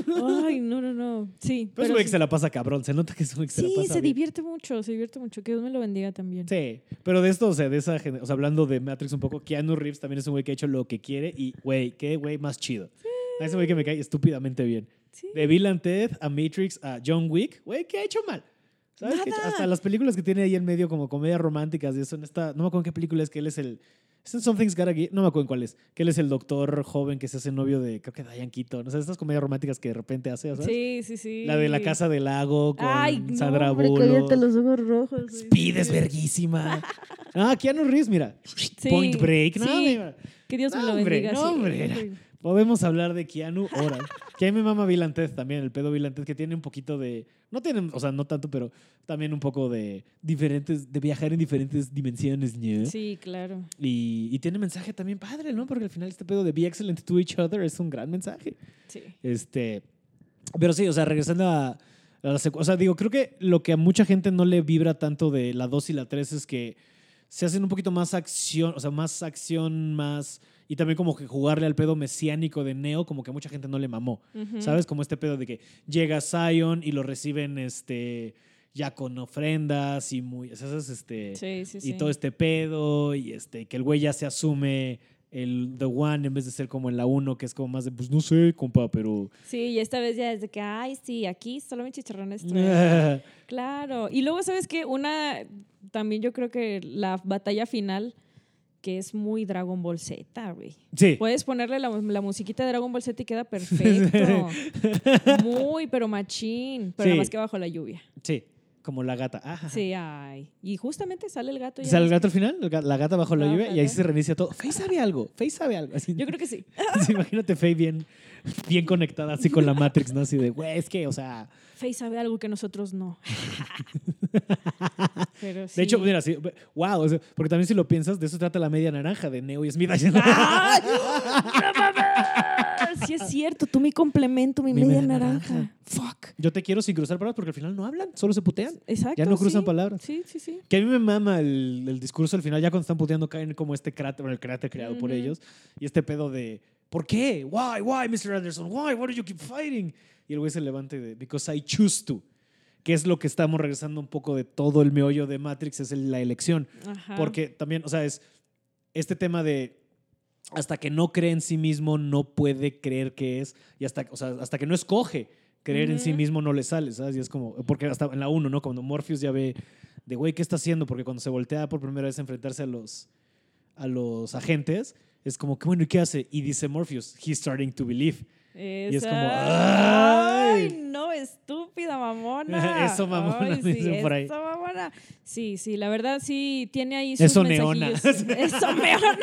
Ay, no, no, no. Sí. Pero es un pero güey que sí, se la pasa cabrón. Se nota que es un que se la Sí, se bien. divierte mucho, se divierte mucho. Que Dios me lo bendiga también. Sí, pero de esto, o sea, de esa, o sea, hablando de Matrix un poco, Keanu Reeves también es un güey que ha hecho lo que quiere y, güey, qué güey más chido. A ese güey que me cae estúpidamente bien. Sí. De Bill and Ted a Matrix a John Wick, güey, ¿qué ha hecho mal? ¿Sabes? Nada. Hasta las películas que tiene ahí en medio como comedias románticas y eso en esta, no me acuerdo en qué película es que él es el, es en Something's Gotta Give, no me acuerdo en cuál es, que él es el doctor joven que se hace novio de, creo que Diane Keaton, o sea, estas comedias románticas que de repente hace, ¿sabes? Sí, sí, sí. La de La Casa del Lago con Ay, no, Sandra hombre, Bullock. los ojos rojos. Speed es verguísima. Ah, Keanu Reeves, mira. Sí, Point Break. No, sí. mira. Que Dios me No, lo hombre, bendiga. no, sí. hombre, Podemos hablar de Keanu horas. que a mí me mama Ted también, el pedo Ted, que tiene un poquito de... No tiene, o sea, no tanto, pero también un poco de diferentes, de viajar en diferentes dimensiones, ¿no? Sí, claro. Y, y tiene mensaje también padre, ¿no? Porque al final este pedo de be excellent to each other es un gran mensaje. Sí. Este, pero sí, o sea, regresando a, a la O sea, digo, creo que lo que a mucha gente no le vibra tanto de la 2 y la 3 es que se hacen un poquito más acción, o sea, más acción, más... Y también como que jugarle al pedo mesiánico de Neo, como que a mucha gente no le mamó. Ujú. ¿Sabes? Como este pedo de que llega Zion y lo reciben este, ya con ofrendas y muy... ¿Sabes? Este, Sí, sí, y sí. todo este pedo y este que el güey ya se asume el The One en vez de ser como en la 1 que es como más de pues no sé compa pero Sí, y esta vez ya es de que, ay, sí, aquí solo me chicharrones traen. Claro. Y luego, ¿sabes qué? Una, también yo creo que la batalla final, que es muy Dragon Ball Z, güey. sí Puedes ponerle la, la musiquita de Dragon Ball Z y queda perfecto. muy, pero machín. Pero Sí. nada más que bajo la lluvia. sí como la gata Ajá. Sí, ay. Y justamente sale el gato. ya ¿Sale el gato al final? La gata bajo la lluvia y ahí se reinicia todo. Faye sabe algo. Faye sabe algo. Así, Yo creo que sí. Sí, imagínate Faye bien, bien conectada así con la Matrix, ¿no? Así de, güey, es que, o sea... Faye sabe algo que nosotros no. Pero sí. De hecho, mira, sí, wow, o sea, porque también si lo piensas, de eso trata la media naranja de Neo y Smith. ¡Ay! Sí es cierto, tú mi complemento, mi, Mi media, media naranja. naranja. Fuck. Yo te quiero sin cruzar palabras porque al final no hablan, solo se putean. Exacto. Ya no cruzan sí. palabras. Sí, sí, sí. Que a mí me mama el, el discurso al final, ya cuando están puteando, caen como este cráter, bueno, el cráter creado por Ujú. ellos, y este pedo de, ¿por qué? Why, why, Mr. Anderson? Why, why do you keep fighting? Y el güey se levanta y de, because I choose to. Que es lo que estamos regresando un poco de todo el meollo de Matrix, es la elección. Ajá. Porque también, o sea, es este tema de hasta que no cree en sí mismo, no puede creer que es, y hasta, o sea, hasta que no escoge creer en sí mismo no le sale, ¿sabes? Y es como, porque hasta en la 1, ¿no? Cuando Morpheus ya ve de, güey, ¿qué está haciendo? Porque cuando se voltea por primera vez a enfrentarse a los, a los agentes, es como, que bueno, ¿y qué hace? Y dice Morpheus, he's starting to believe. Es como, Esa- ¡ay! ¡Ay! no, estúpida mamona. Eso, mamona, Ay, sí, dicen por ahí. Eso, mamona. Sí, sí, la verdad sí tiene ahí sus Eso, neona. mensajillos. Eso, neona.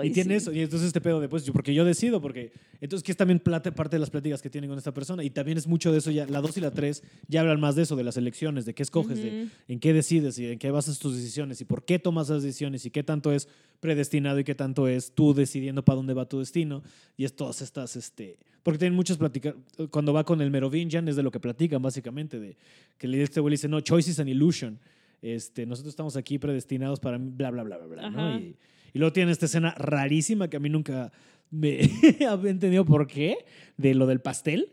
Ay, y tiene sí. eso, y entonces este pedo después, yo, porque yo decido, porque entonces que es también parte de las pláticas que tienen con esta persona, y también es mucho de eso, ya la 2 y la 3 ya hablan más de eso, de las elecciones, de qué escoges, de Ujú. en qué decides y en qué basas tus decisiones, y por qué tomas esas decisiones, y qué tanto es predestinado y qué tanto es tú decidiendo para dónde va tu destino, y es todas estas, este, porque tienen muchas pláticas, cuando va con el Merovingian es de lo que platican básicamente, de que este güey dice, no, choice is an illusion, este, nosotros estamos aquí predestinados para bla, bla, bla, bla, bla, ¿no? Y, y luego tiene esta escena rarísima que a mí nunca me había entendido por qué, de lo del pastel,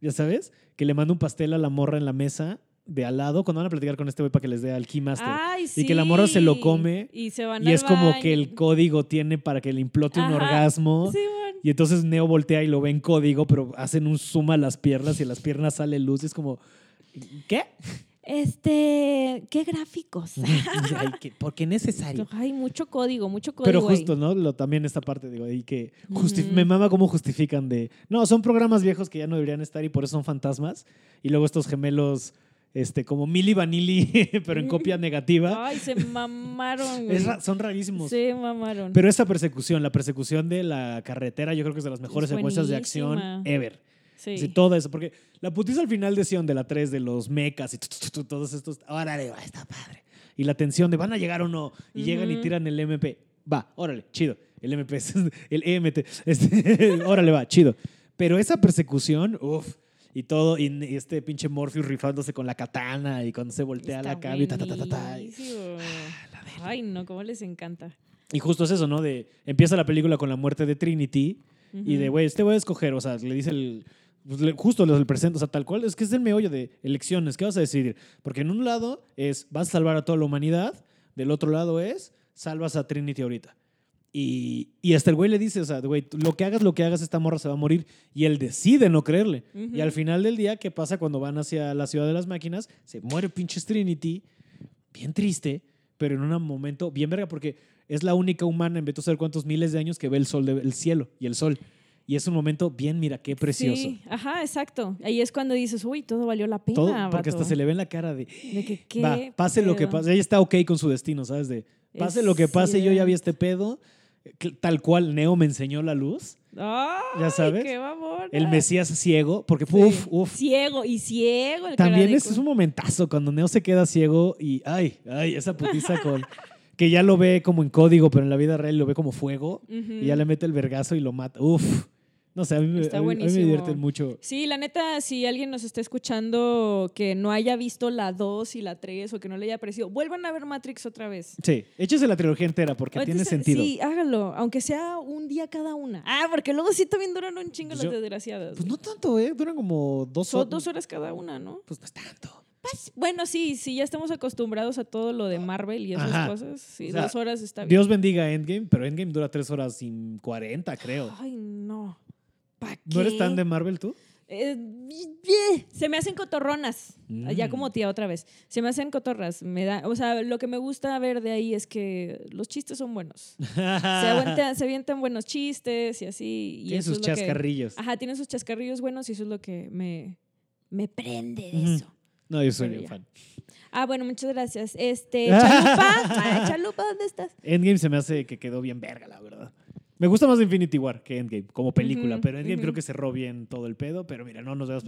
ya sabes, que le manda un pastel a la morra en la mesa de al lado cuando van a platicar con este güey para que les dé al Keymaster. Ay, y que la morra se lo sí. come Y se van y al es como baño. que el código tiene para que le implote un Ajá. orgasmo. Sí, bueno. Y entonces Neo voltea y lo ve en código, pero hacen un zoom a las piernas y a las piernas sale luz. Y es como, ¿qué? Este, qué gráficos. Ay, ¿qué? ¿Por qué necesario? Hay mucho código, mucho código. Pero ahí. justo, ¿no? Lo, también esta parte, digo, ahí que me mama cómo justifican de, no, son programas viejos que ya no deberían estar y por eso son fantasmas. Y luego estos gemelos, este, como Milli Vanilli, pero en Mm. copia negativa. Ay, se mamaron. Es ra- son rarísimos. Se mamaron. Pero esa persecución, la persecución de la carretera, yo creo que es de las mejores Es secuencias de acción ever. Sí. Sí, todo eso, porque la putiza al final de Sion de la 3, de los mechas y todos estos, órale, va, está padre. Y la tensión de van a llegar o no, y llegan y tiran el MP. Va, órale, chido. El MP, el EMT, este, órale, va, chido. Pero esa persecución, uff, y todo, y este pinche Morpheus rifándose con la katana y cuando se voltea Está la cama y ta, ta, ta, ta, ta, y- buenísimo. Ay, no, cómo les encanta. Y justo es eso, ¿no? De, empieza la película con la muerte de Trinity y de, güey, este voy a escoger, o sea, le dice el... pues, justo lo del presente, o sea, tal cual, es que es el meollo de elecciones, ¿qué vas a decidir? Porque en un lado es, vas a salvar a toda la humanidad, del otro lado es, salvas a Trinity ahorita. Y, y hasta el güey le dice, o sea, güey, lo que hagas, lo que hagas, esta morra se va a morir. Y él decide no creerle. Y al final del día, ¿qué pasa cuando van hacia la ciudad de las máquinas? Se muere pinches Trinity, bien triste, pero en un momento bien verga, porque es la única humana en vez de saber cuántos miles de años que ve el sol, de- el cielo y el sol. Y es un momento bien, mira, qué precioso. Sí, ajá, exacto. Ahí es cuando dices, uy, todo valió la pena. Todo, porque hasta se le ve en la cara de, De que, ¿qué va, pase lo que pase. Ella está ok con su destino, ¿sabes? De, pase Es- lo que pase, yo ya vi este pedo. Tal cual Neo me enseñó la luz. Ay, Ya sabes, qué. El Mesías ciego, porque, Sí. uf, uf. Ciego y ciego. el También es cu- un momentazo cuando Neo se queda ciego y, ay, ay, esa putiza con. que ya lo ve como en código, pero en la vida real lo ve como fuego. Y ya le mete el vergazo y lo mata. Uf. No sé, a mí, me- Está a mí- a mí me buenísimo. divierten mucho. Sí, la neta, si alguien nos está escuchando que no haya visto la 2 y la 3 o que no le haya parecido, vuelvan a ver Matrix otra vez. Sí, échese la trilogía entera porque tiene sentido. Sí, hágalo, aunque sea un día cada una. Ah, porque luego sí también duran un chingo las desgraciadas. Pues no tanto, ¿eh? Duran como dos horas. dos horas cada una, ¿no? Pues no es tanto. Pues, bueno, sí, sí, ya estamos acostumbrados a todo lo de Marvel y esas Ajá. cosas. Sí, O sea, dos horas está bien. Dios bendiga Endgame, pero Endgame dura tres horas sin 40, creo. Ay, no. ¿Para qué? ¿No eres tan de Marvel tú? Eh, se me hacen cotorronas. Ya Mm. como tía otra vez. Se me hacen cotorras. Me da, o sea, lo que me gusta ver de ahí es que los chistes son buenos. Se, aguantan, se avientan buenos chistes y así. Y Tiene eso sus que- chascarrillos. ajá, tienen sus chascarrillos buenos y eso es lo que me, me prende de eso. No, yo soy ya. fan. Ah, bueno, muchas gracias. Este, Chalupa. Chalupa, ¿dónde estás? Endgame se me hace que quedó bien verga, la verdad. Me gusta más Infinity War que Endgame como película, Ujú, pero Endgame ujú. creo que cerró bien todo el pedo, pero mira, no nos vemos.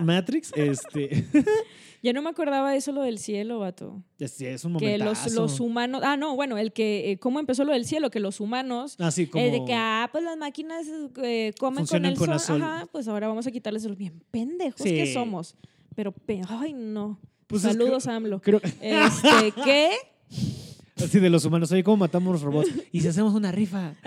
Matrix, este, Ya no me acordaba de eso lo del cielo, vato. es, es un Que momento. los, los humanos. Ah, no, bueno, el que. eh, ¿Cómo empezó lo del cielo? Que los humanos. Así como. eh, de que, ah, pues las máquinas eh, comen con el con sol. Ajá, pues ahora vamos a quitarles el bien pendejos Sí. que somos. Pero, pe- ay, no. Pues es que- Saludos, AMLO. creo- Este, ¿qué? Así de los humanos. Oye, ¿cómo matamos los robots? Y si hacemos una rifa.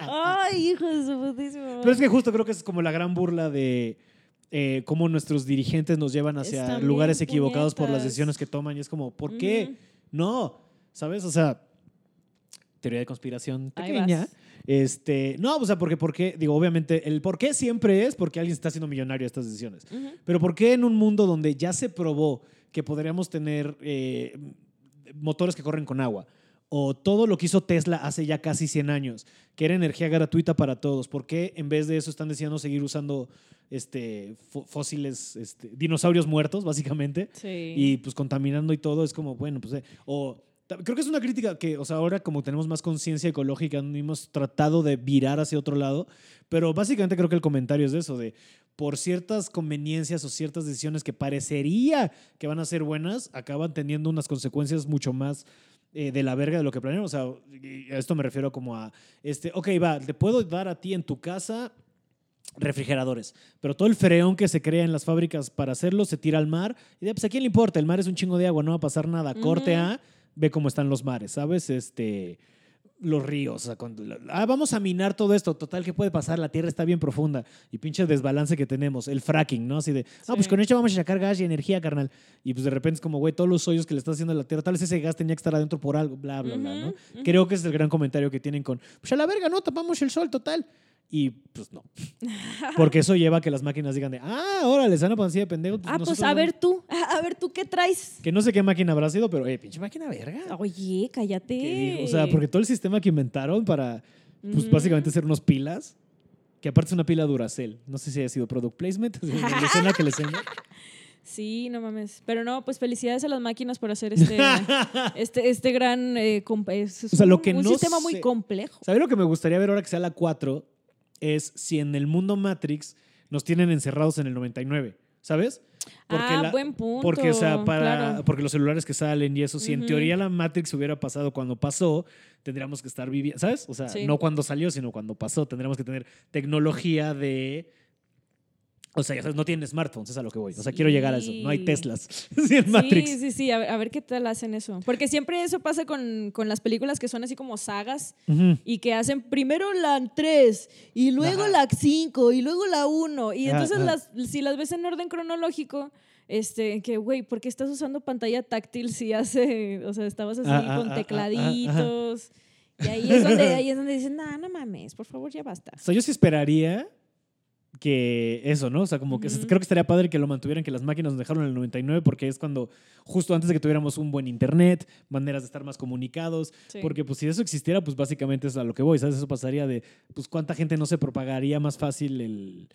Ay, hijo de su putísima Pero es que justo creo que es como la gran burla de eh, cómo nuestros dirigentes nos llevan hacia Están lugares equivocados por las puñetas. decisiones que toman. Y es como, ¿por qué? No, ¿sabes? O sea, teoría de conspiración pequeña. Este, no, o sea, porque, porque, digo, obviamente, el por qué siempre es porque alguien está haciendo millonario a estas decisiones. Ujú. Pero ¿por qué en un mundo donde ya se probó que podríamos tener eh, motores que corren con agua? O todo lo que hizo Tesla hace ya casi 100 años, que era energía gratuita para todos. ¿Por qué en vez de eso están decidiendo seguir usando este, fó- fósiles, este, dinosaurios muertos, básicamente? Sí. y pues contaminando y todo, es como, bueno, pues, eh, o creo que es una crítica que, o sea, ahora como tenemos más conciencia ecológica, hemos tratado de virar hacia otro lado, pero básicamente creo que el comentario es de eso, de por ciertas conveniencias o ciertas decisiones que parecería que van a ser buenas, acaban teniendo unas consecuencias mucho más eh, de la verga de lo que planearon. O sea, a esto me refiero como a, este, ok, va, te puedo dar a ti en tu casa refrigeradores, pero todo el freón que se crea en las fábricas para hacerlo se tira al mar y de, pues a quién le importa, el mar es un chingo de agua, no va a pasar nada, corte a, ve cómo están los mares, ¿sabes? Este, los ríos, o sea, cuando- ah, vamos a minar todo esto, total, ¿qué puede pasar? La tierra está bien profunda y pinche desbalance que tenemos, el fracking, ¿no? Así de, ah, pues con esto vamos a sacar gas y energía, carnal. Y pues de repente es como, güey, todos los hoyos que le estás haciendo a la tierra, tal vez ese gas tenía que estar adentro por algo, bla, bla, bla, ¿no? Creo que es el gran comentario que tienen con, pues a la verga, no, tapamos el sol, total. Y pues no. Porque eso lleva a que las máquinas digan de, ah, órale, se van a poner así de pendejo. Ah, pues a no". ver tú, a ver tú qué traes. Que no sé qué máquina habrá sido, pero, eh, pinche máquina verga. Oye, cállate. O sea, porque todo el sistema que inventaron para, pues Ujú. básicamente hacer unos pilas, que aparte es una pila Duracell. No sé si haya sido product placement, así, la escena que le enseño. Sí, no mames. Pero no, pues felicidades a las máquinas por hacer este, este, este gran. eh, es, es O sea, lo un- que un no sistema muy complejo. ¿Sabes lo que me gustaría ver ahora que sea la 4? Es si en el mundo Matrix nos tienen encerrados en el 99, ¿sabes? ah, la- buen punto. Porque, o sea, para, claro. porque los celulares que salen y eso, si en teoría la Matrix hubiera pasado cuando pasó, tendríamos que estar viviendo, ¿sabes? O sea, Sí. no cuando salió, sino cuando pasó. Tendríamos que tener tecnología de... O sea, no tienen smartphones, es a lo que voy. O sea, quiero llegar a eso. No hay Sí. Teslas. sí, Matrix. Sí, sí, sí. A ver, a ver qué tal hacen eso. Porque siempre eso pasa con, con las películas que son así como sagas Ujú. y que hacen primero la 3 y luego Ajá. la 5 y luego la 1. Y Ajá, entonces ajá. las, si las ves en orden cronológico, este, que, güey, ¿por qué estás usando pantalla táctil si hace, o sea, estabas así Ah, ah, con ah, ah, ah, tecladitos? Y ahí es donde, ahí es donde dicen, no, no mames, por favor, ya basta. O sea, yo sí esperaría que eso, ¿no? O sea, como que creo que estaría padre que lo mantuvieran, que las máquinas nos dejaron en el 99, porque es cuando, justo antes de que tuviéramos un buen internet, maneras de estar más comunicados, Sí. porque pues si eso existiera, pues básicamente es a lo que voy, ¿sabes? Eso pasaría de, pues cuánta gente no se propagaría más fácil el,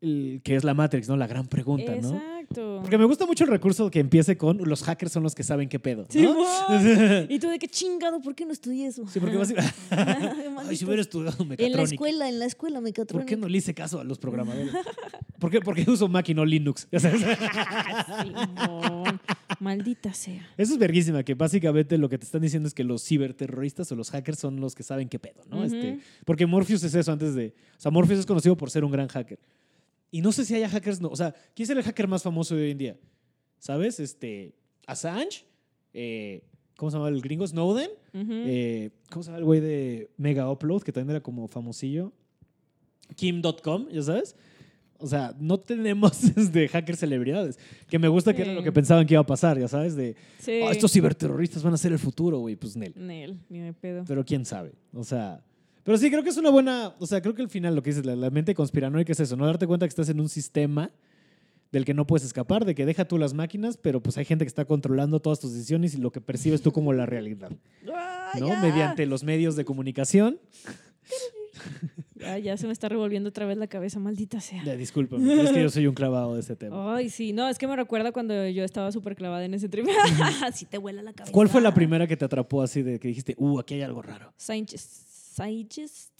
el que es la Matrix, ¿no? La gran pregunta, ¿no? Exacto. Porque me gusta mucho el recurso que empiece con los hackers son los que saben qué pedo, y tú de qué chingado, ¿por qué no estudié eso? Sí, porque básicamente... Ay, si hubiera estudiado En la mecatrónica. escuela, en la escuela me ¿Por qué no le hice caso a los programadores? ¿Por qué, por qué uso Mac y no Linux? Maldita sea. Eso es verguísima, que básicamente lo que te están diciendo es que los ciberterroristas o los hackers son los que saben qué pedo, ¿no? Este, porque Morpheus es eso antes de... O sea, Morpheus es conocido por ser un gran hacker. Y no sé si haya hackers, no. O sea, ¿quién es el hacker más famoso de hoy en día? ¿Sabes? Este, Assange, eh, ¿cómo se llama el gringo? Snowden, eh, ¿cómo se llama el güey de Mega Upload, que también era como famosillo? Kim.com, ¿ya sabes? O sea, no tenemos de hackers celebridades. Que me gusta que era lo que pensaban que iba a pasar, ya sabes, de sí. "Oh, estos ciberterroristas van a ser el futuro, güey. Pues Nel. Nel, ni de pedo. Pero quién sabe. O sea. Pero sí, creo que es una buena. O sea, creo que al final lo que dices, la, la mente conspiranoica es eso, no darte cuenta que estás en un sistema del que no puedes escapar, de que deja tú las máquinas, pero pues hay gente que está controlando todas tus decisiones y lo que percibes tú como la realidad, Ah, ¿no? ya. Mediante los medios de comunicación. Ya, ya se me está revolviendo otra vez la cabeza, maldita sea. Ya, discúlpame, es que yo soy un clavado de este tema. Ay, sí, no, es que me recuerda cuando yo estaba súper clavada en ese trip. Así te vuela la cabeza. ¿Cuál fue la primera que te atrapó así de que dijiste, uh, aquí hay algo raro? Scientist. Scientist.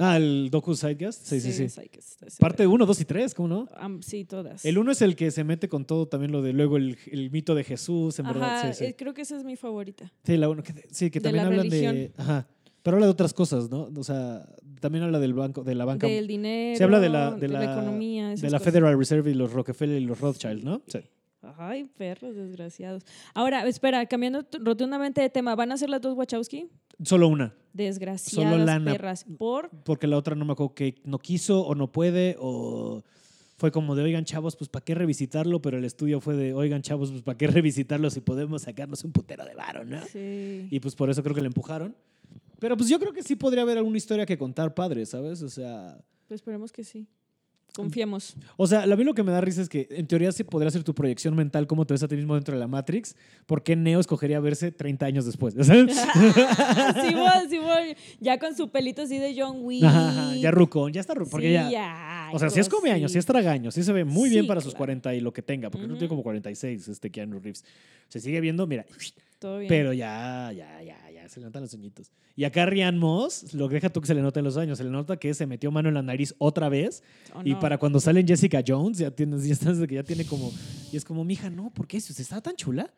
Ah, el Doku Sidecast. Sí, sí, sí. Ese Parte era. 1, 2 y 3, ¿cómo no? Sí, todas. El uno es el que se mete con todo también lo de luego el, el mito de Jesús, en verdad. Ajá, Sí, sí. eh, creo que esa es mi favorita. Sí, la uno, que, sí, que de también la hablan de. Ajá. Pero habla de otras cosas, ¿no? O sea, también habla del banco, de la banca. Del dinero. se habla de la, de la, economía. de la cosas. Federal Reserve y los Rockefeller y los Rothschild, ¿no? Sí. Ay, perros desgraciados. Ahora, espera, cambiando rotundamente de tema, ¿van a ser las dos Wachowski? Solo una. Desgraciadas lana. perras. Por. Porque la otra no me acuerdo que no quiso o no puede o fue como de, oigan, chavos, pues ¿para qué revisitarlo? Pero el estudio fue de, oigan, chavos, pues ¿para qué revisitarlo si podemos sacarnos un putero de varo, ¿no? Sí. Y pues por eso creo que le empujaron. Pero pues yo creo que sí podría haber alguna historia que contar padre, ¿sabes? O sea. Pues esperemos que sí. Confiemos. O sea, a mí lo que me da risa es que en teoría sí podría ser tu proyección mental cómo te ves a ti mismo dentro de la Matrix. ¿Por qué Neo escogería verse 30 años después? ¿Sabes? sí, voy, sí, voy. Ya con su pelito así de John Wick. Ajá, ya rucón, ya está rucón. Porque Sí, ya. ya, O sea, si es come años, si es tragaño, sí se ve muy bien Sí, para sus claro. 40 y lo que tenga, porque no Ujú. tiene como 46 este Keanu Reeves. Se sigue viendo, mira, Todo bien. pero ya, ya, ya, se le notan los sueñitos. Y acá Rian Moss, lo que deja tú que se le noten los años, se le nota que se metió mano en la nariz otra vez. ¿O Y no? para cuando sale en Jessica Jones, ya tienes, ya estás ya tiene como, y es como, mija, no, ¿por qué? Si usted estaba tan chula,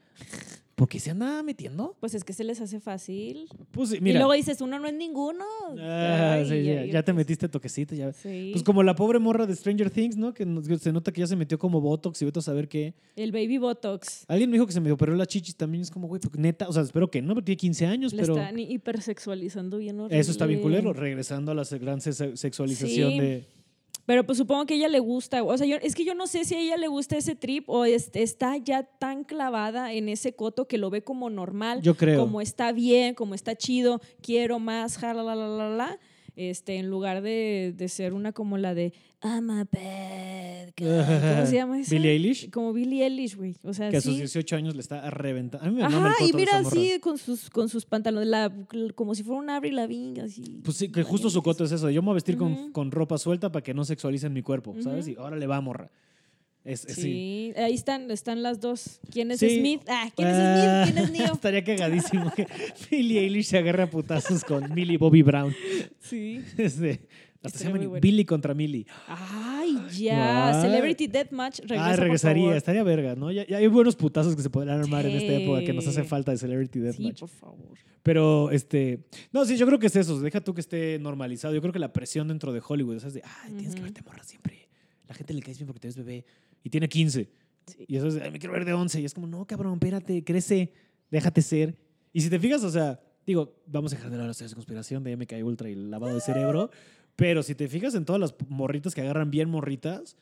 ¿por qué se anda metiendo? Pues es que se les hace fácil. Pues sí, Y mira. luego dices, uno no es ninguno. Ah, Ay, sí, ya, te pues, metiste toquecito, ya. Sí. Pues como la pobre morra de Stranger Things, ¿no? Que se nota que ya se metió como Botox y vete a saber qué. El baby botox. Alguien me dijo que se me operó las chichis también. Es como, güey, porque neta, o sea, espero que no, porque tiene 15 años, Le pero están hipersexualizando bien horrible. eso está bien culero. Regresando a la gran se- sexualización Sí. de. Pero pues supongo que a ella le gusta. O sea, yo, es que yo no sé si a ella le gusta ese trip o es- está ya tan clavada en ese coto que lo ve como normal. Yo creo. Como está bien, como está chido, quiero más, jala, la, la, la, la. Este, en lugar de, de ser una como la de I'm a bad guy". ¿Cómo se llama esa? Billie Eilish. Como Billie Eilish, güey. O sea, Que a sus sí. 18 años le está reventando. A mí me Ajá, y mira así con sus, con sus pantalones, la- como si fuera un Avril Lavigne, así. Pues sí, que justo su coto es eso. Yo me voy a vestir con, con ropa suelta para que no sexualicen mi cuerpo, ¿sabes? Y ahora le va, morra. Es, es- sí. Sí, ahí están, están las dos. ¿Quién es Sí. Smith? Ah, ¿quién Ah, es Smith? ¿Quién es Neo? Estaría cagadísimo que Billie Eilish se agarre a putazos con Millie Bobby Brown. Sí. Este, hasta se llaman bueno. Billy contra Millie. Ay, ya. Ah. Celebrity Deathmatch. Regresa, ah, por regresaría, favor. estaría verga, ¿no? Ya, ya hay buenos putazos que se podrían armar en esta época que nos hace Sí. falta de Celebrity Sí, Deathmatch. por favor. Pero, este. No, sí, yo creo que es eso. Deja tú que esté normalizado. Yo creo que la presión dentro de Hollywood, ¿sabes? De, ay, tienes que Ujú. verte morra siempre. La gente le caes bien porque te ves bebé. Y tiene 15. Sí. Y eso es, ay, me quiero ver de 11. Y es como, no, cabrón, espérate, crece, déjate ser. Y si te fijas, o sea, digo, vamos a dejar de lado las de conspiración de MK Ultra y el lavado de cerebro. Pero si te fijas en todas las morritas que agarran bien morritas,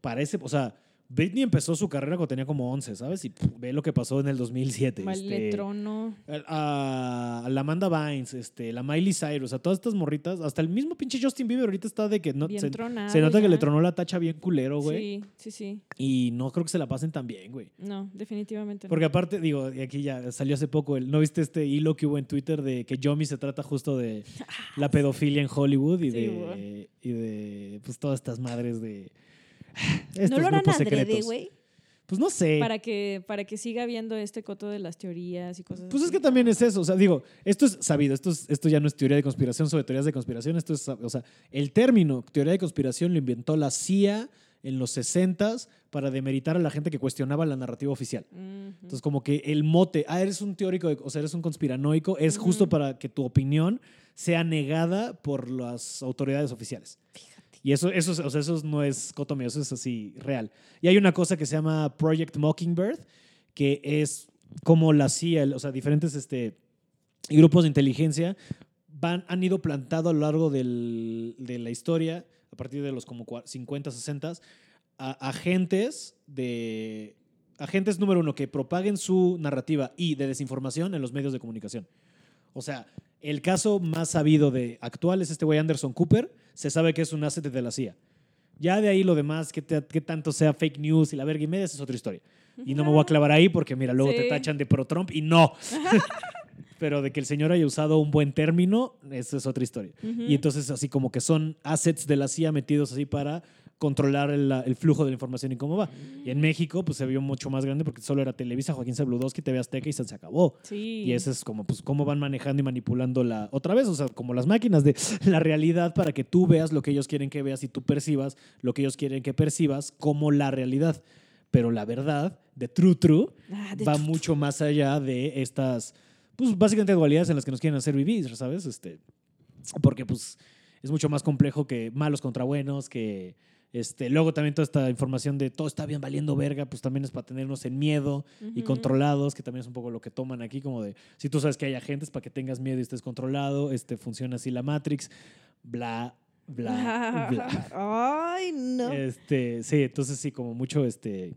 parece, o sea, Britney empezó su carrera cuando tenía como 11, ¿sabes? Y pff, ve lo que pasó en el 2007. Mal este, trono. a, a la Amanda Bynes, este, la Miley Cyrus, a todas estas morritas, hasta el mismo pinche Justin Bieber ahorita está de que no, Bien se, tronado se nota que le tronó la tacha bien culero, güey. Sí, sí, sí. Y no creo que se la pasen tan bien, güey. No, definitivamente no. Porque aparte, digo, y aquí ya salió hace poco, el, ¿no viste este hilo que hubo en Twitter de que Yomi se trata justo de la pedofilia en Hollywood y Sí, de, y de pues todas estas madres de ¿No lo harán adrede, güey? Pues no sé. Para que, para que siga viendo este coto de las teorías y cosas Pues es que también es eso, o sea, digo, esto es sabido, esto, es- esto ya no es teoría de conspiración sobre teorías de conspiración, esto es, o sea, el término teoría de conspiración lo inventó la CIA en los 60s para demeritar a la gente que cuestionaba la narrativa oficial. Entonces, como que el mote, ah, eres un teórico, de- o sea, eres un conspiranoico, es justo para que tu opinión sea negada por las autoridades oficiales. Y eso, eso, es- o sea, eso no es cotomeo, eso es así real. Y hay una cosa que se llama Project Mockingbird, que es como la CIA, o sea, diferentes este, grupos de inteligencia van, han ido plantado a lo largo del- de la historia, a partir de los como cua- 50, 60, a agentes de... Agentes número uno, que propaguen su narrativa y de desinformación en los medios de comunicación. O sea, el caso más sabido de actual es este güey Anderson Cooper. Se sabe que es un asset de la CIA. Ya de ahí lo demás, que, te- que tanto sea fake news y la verga y media, esa es otra historia. Y no me voy a clavar ahí porque, mira, luego te tachan de pro Trump y no. Pero de que el señor haya usado un buen término, esa es otra historia. Y entonces, así como que son assets de la CIA metidos así para controlar el, el flujo de la información y cómo va. Y en México, pues se vio mucho más grande porque solo era Televisa, Joaquín Sabludowski, TV Azteca y se se acabó. Sí. Y eso es como, pues, cómo van manejando y manipulando la. Otra vez, o sea, como las máquinas de la realidad para que tú veas lo que ellos quieren que veas y tú percibas lo que ellos quieren que percibas como la realidad. Pero la verdad, de True True, Ah, de va mucho más allá de estas, pues, básicamente dualidades en las que nos quieren hacer vivir, ¿sabes? Este, porque, pues, es mucho más complejo que malos contra buenos, que. Este, luego también toda esta información de todo está bien valiendo verga, pues también es para tenernos en miedo y controlados, que también es un poco lo que toman aquí, como de, si tú sabes que hay agentes para que tengas miedo y estés controlado, este, funciona así la Matrix, bla, bla, bla. Ay, no. Este, sí, entonces sí, como mucho, este,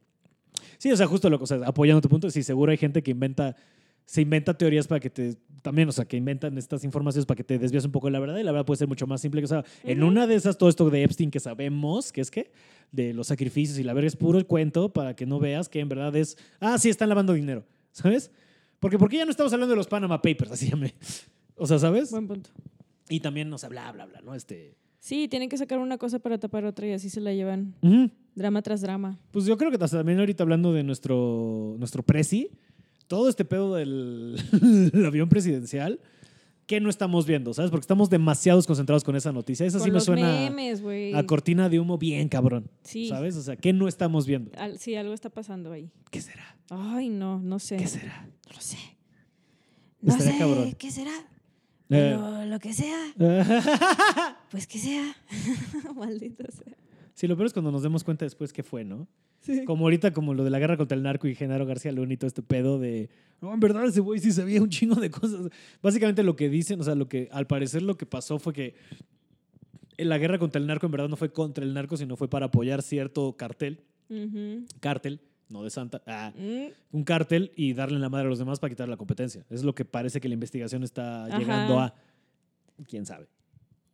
sí, o sea, justo lo que, o sea, apoyando tu punto, sí, seguro hay gente que inventa, se inventa teorías para que te también, o sea, que inventan estas informaciones para que te desvías un poco de la verdad y la verdad puede ser mucho más simple que, o sea, en una de esas, todo esto de Epstein que sabemos, que es que, de los sacrificios y la verga es puro el cuento para que no veas que en verdad es, ah, sí, están lavando dinero, ¿sabes? Porque, porque ya no estamos hablando de los Panama Papers, así ya me... O sea, ¿sabes? Buen punto. Y también, o sea, bla, bla, bla, ¿no? Este... Sí, tienen que sacar una cosa para tapar otra y así se la llevan ujú. drama tras drama. Pues yo creo que también ahorita hablando de nuestro, nuestro presi, todo este pedo del el avión presidencial, que no estamos viendo, ¿sabes? Porque estamos demasiados concentrados con esa noticia. Esa Con sí me suena memes, a cortina de humo bien cabrón, Sí. ¿sabes? O sea, ¿qué no estamos viendo? Al- sí, algo está pasando ahí. ¿Qué será? Ay, no, no sé. ¿Qué será? No lo sé. No Estaría sé cabrón. qué será. Eh. Pero lo que sea, pues que sea. Maldito sea. Sí, lo peor es cuando nos demos cuenta después qué fue, ¿no? Sí. Como ahorita, como lo de la guerra contra el narco y Genaro García Luna y todo este pedo de, no, en verdad ese güey sí sabía un chingo de cosas. Básicamente lo que dicen, o sea, lo que al parecer lo que pasó fue que la guerra contra el narco en verdad no fue contra el narco, sino fue para apoyar cierto cartel, Ujú. cártel, no de Santa, ah, Mm, un cártel y darle la madre a los demás para quitar la competencia. Es lo que parece que la investigación está Ajá. llegando a, quién sabe.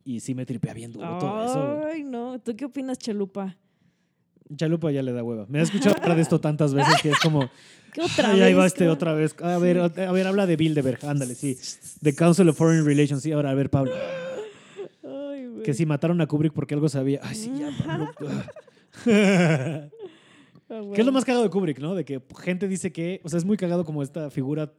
Y sí me tripea bien duro todo eso. Ay, no. ¿Tú qué opinas, Chalupa? Chalupa ya le da hueva. Me ha escuchado hablar de esto tantas veces que es como... ¿Qué otra Ay, vez? ahí va este otra vez. A ver, a ver, habla de Bilderberg. Ándale, sí. The Council of Foreign Relations. Sí, ahora, a ver, Pablo. Ay, güey. Que si mataron a Kubrick porque algo sabía. Ay, sí, ya, Pablo. Ah, ¿Qué es bueno. lo más cagado de Kubrick, no? De que gente dice que. O sea, es muy cagado como esta figura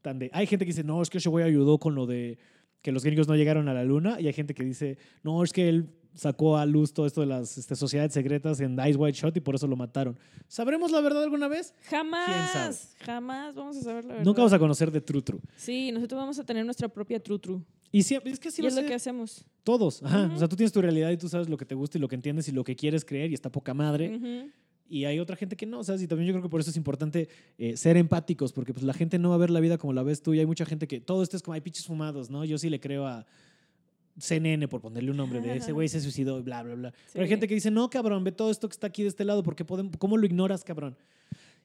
tan de. Hay gente que dice, no, es que ese güey ayudó con lo de que los gringos no llegaron a la luna. Y hay gente que dice, no, es que él sacó a luz todo esto de las este, sociedades secretas en Ice White Shot y por eso lo mataron. ¿Sabremos la verdad alguna vez? Jamás. Jamás vamos a saber la verdad. Nunca vamos a conocer de True True. Sí, nosotros vamos a tener nuestra propia tru tru. Y siempre, es que así y es lo que hacemos. Todos, ajá. Ujú. O sea, tú tienes tu realidad y tú sabes lo que te gusta y lo que entiendes y lo que quieres creer y está poca madre. Ujú. Y hay otra gente que no, ¿sabes? Y también yo creo que por eso es importante eh, ser empáticos, porque pues la gente no va a ver la vida como la ves tú y hay mucha gente que todo esto es como, hay pinches fumados, ¿no? Yo sí le creo a CNN, por ponerle un nombre, de ese güey se suicidó y bla, bla, bla. Pero hay gente que dice, no, cabrón, ve todo esto que está aquí de este lado, porque podemos, ¿cómo lo ignoras, cabrón?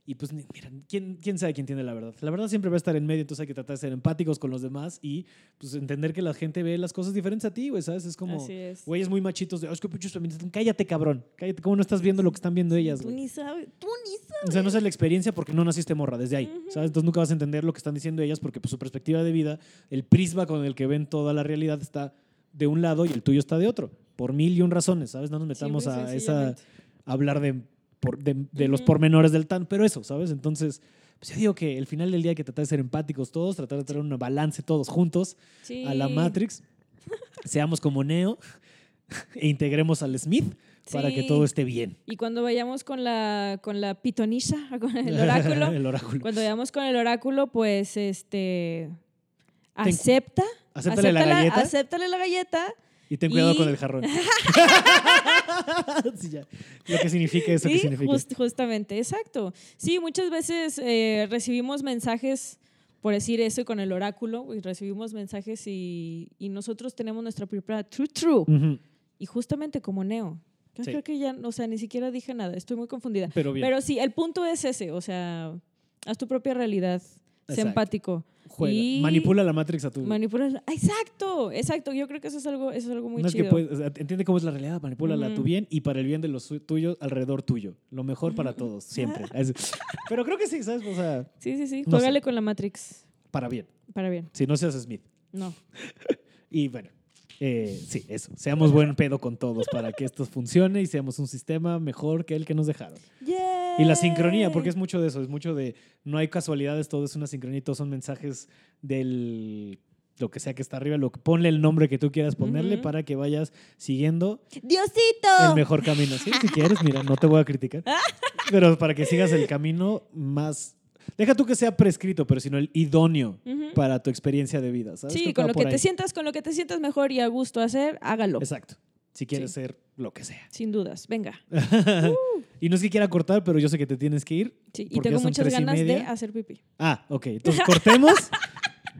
Y pues, mira, ¿quién, ¿quién sabe quién tiene la verdad? La verdad siempre va a estar en medio, entonces hay que tratar de ser empáticos con los demás y pues entender que la gente ve las cosas diferentes a ti, güey, ¿sabes? Es como... Güeyes muy machitos de, "Oh, es que pinches feministas. Cállate, cabrón. Cállate, ¿cómo no estás viendo lo que están viendo ellas, Tú ni sabes. Tú ni sabes. O sea, no es la experiencia porque no naciste morra desde ahí, Ujú. ¿sabes? Entonces nunca vas a entender lo que están diciendo ellas porque pues, su perspectiva de vida, el prisma con el que ven toda la realidad está de un lado y el tuyo está de otro. Por mil y un razones, ¿sabes? No nos metamos y a esa hablar de, por- de, de los pormenores del tan, pero eso, ¿sabes? Entonces, pues yo digo que el final del día hay que tratar de ser empáticos todos, tratar de tener un balance todos juntos Sí. a la Matrix, seamos como Neo e integremos al Smith para que Sí. todo esté bien. Y cuando vayamos con la, con la pitonisa, con el oráculo, el oráculo. cuando vayamos con el oráculo, pues este acepta, Acéptale la acéptala- galleta acéptale la galleta y ten cuidado y- con el jarrón. Sí, ya. Lo que significa eso que Sí, significa. just- justamente, exacto. Sí, muchas veces eh, recibimos mensajes, por decir eso, con el oráculo, y recibimos mensajes y, y nosotros tenemos nuestra propia true true. Ujú, Y justamente como Neo. Yo Sí. creo que ya, o sea, ni siquiera dije nada, estoy muy confundida. Pero bien. Pero sí, el punto es ese, o sea, haz tu propia realidad, Exacto. empático. Juega. y- Manipula la Matrix a tu. Manipula. ¡Ah, Exacto, exacto. Yo creo que eso es algo, eso es algo muy no es que chido. puedes, o sea, entiende cómo es la realidad, manipúlala a tu bien y para el bien de los tuyos alrededor tuyo. Lo mejor para todos, siempre. Pero creo que sí, ¿sabes? O sea, Sí, sí, sí. No Juégale sé. con la Matrix. para bien. Para bien. Si no seas Smith. No. Y bueno, eh, sí, eso. Seamos buen pedo con todos para que esto funcione y seamos un sistema mejor que el que nos dejaron. Y la sincronía, porque es mucho de eso, es mucho de no hay casualidades, todo es una sincronía y todos son mensajes del lo que sea que está arriba, lo que ponle el nombre que tú quieras ponerle para que vayas siguiendo ¡Diosito! el mejor camino. Sí, si quieres, mira, no te voy a criticar. Pero para que sigas el camino más deja tú que sea prescrito, pero sino el idóneo para tu experiencia de vida, ¿sabes? Sí, con lo que te sientas, con lo que te sientas mejor y a gusto hacer, hágalo. Exacto. Si quieres Sí. ser lo que sea. Sin dudas. Venga. y no es que quiera cortar, pero yo sé que te tienes que ir. Sí, y tengo muchas ganas de hacer pipí. Ah, ok. Entonces cortemos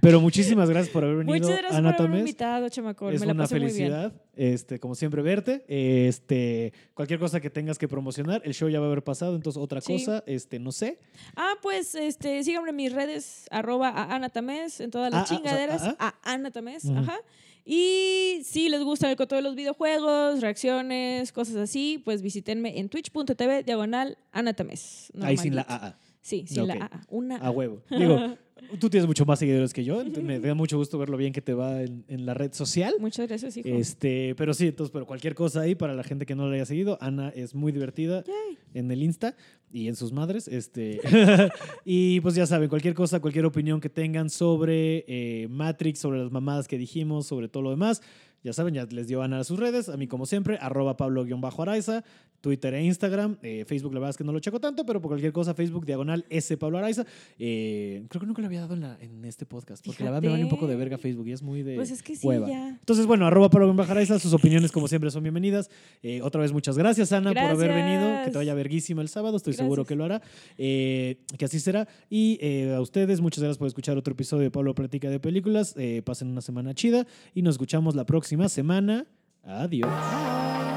Pero muchísimas gracias por haber venido, Muchas gracias Ana por haberme invitado, chamacón. Es Me la una pasé muy bien. felicidad, este, como siempre, verte. Este, cualquier cosa que tengas que promocionar, el show ya va a haber pasado, entonces otra Sí. cosa, este, no sé. Ah, pues este, síganme en mis redes, arroba a Ana Tamés, en todas las Ah, ah, chingaderas, ah, a Ana Tamés, ajá. Y si les gusta el coto de los videojuegos, reacciones, cosas así, pues visítenme en twitch.tv diagonal Ana Tamés. Ahí sin la. AA, Sí, sin la. AA. Una a huevo. Digo, tú tienes mucho más seguidores que yo, me da mucho gusto ver lo bien que te va en, en la red social. Muchas gracias, hijo. Este, pero sí, entonces, pero cualquier cosa ahí para la gente que no la haya seguido, Ana es muy divertida Yay. en el Insta y en sus madres. Este, y pues ya saben, cualquier cosa, cualquier opinión que tengan sobre eh, Matrix, sobre las mamadas que dijimos, sobre todo lo demás, ya saben, ya les dio Ana a sus redes, a mí como siempre, arroba Pablo-Araiza, Twitter e Instagram, eh, Facebook la verdad es que no lo checo tanto, pero por cualquier cosa, Facebook, diagonal S Pablo Araiza. Eh, creo que nunca lo había dado en, la- en este podcast, porque la verdad me vale un poco de verga Facebook y es muy de Pues es que sí, hueva. ya. Entonces, bueno, arroba Pablo Araiza, sus opiniones como siempre son bienvenidas. Eh, otra vez muchas gracias, Ana, por haber venido. Que te vaya verguísima el sábado, estoy seguro que lo hará. Que así será. Y a ustedes, muchas gracias por escuchar otro episodio de Pablo Platica de Películas. Pasen una semana chida y nos escuchamos la próxima semana. Adiós.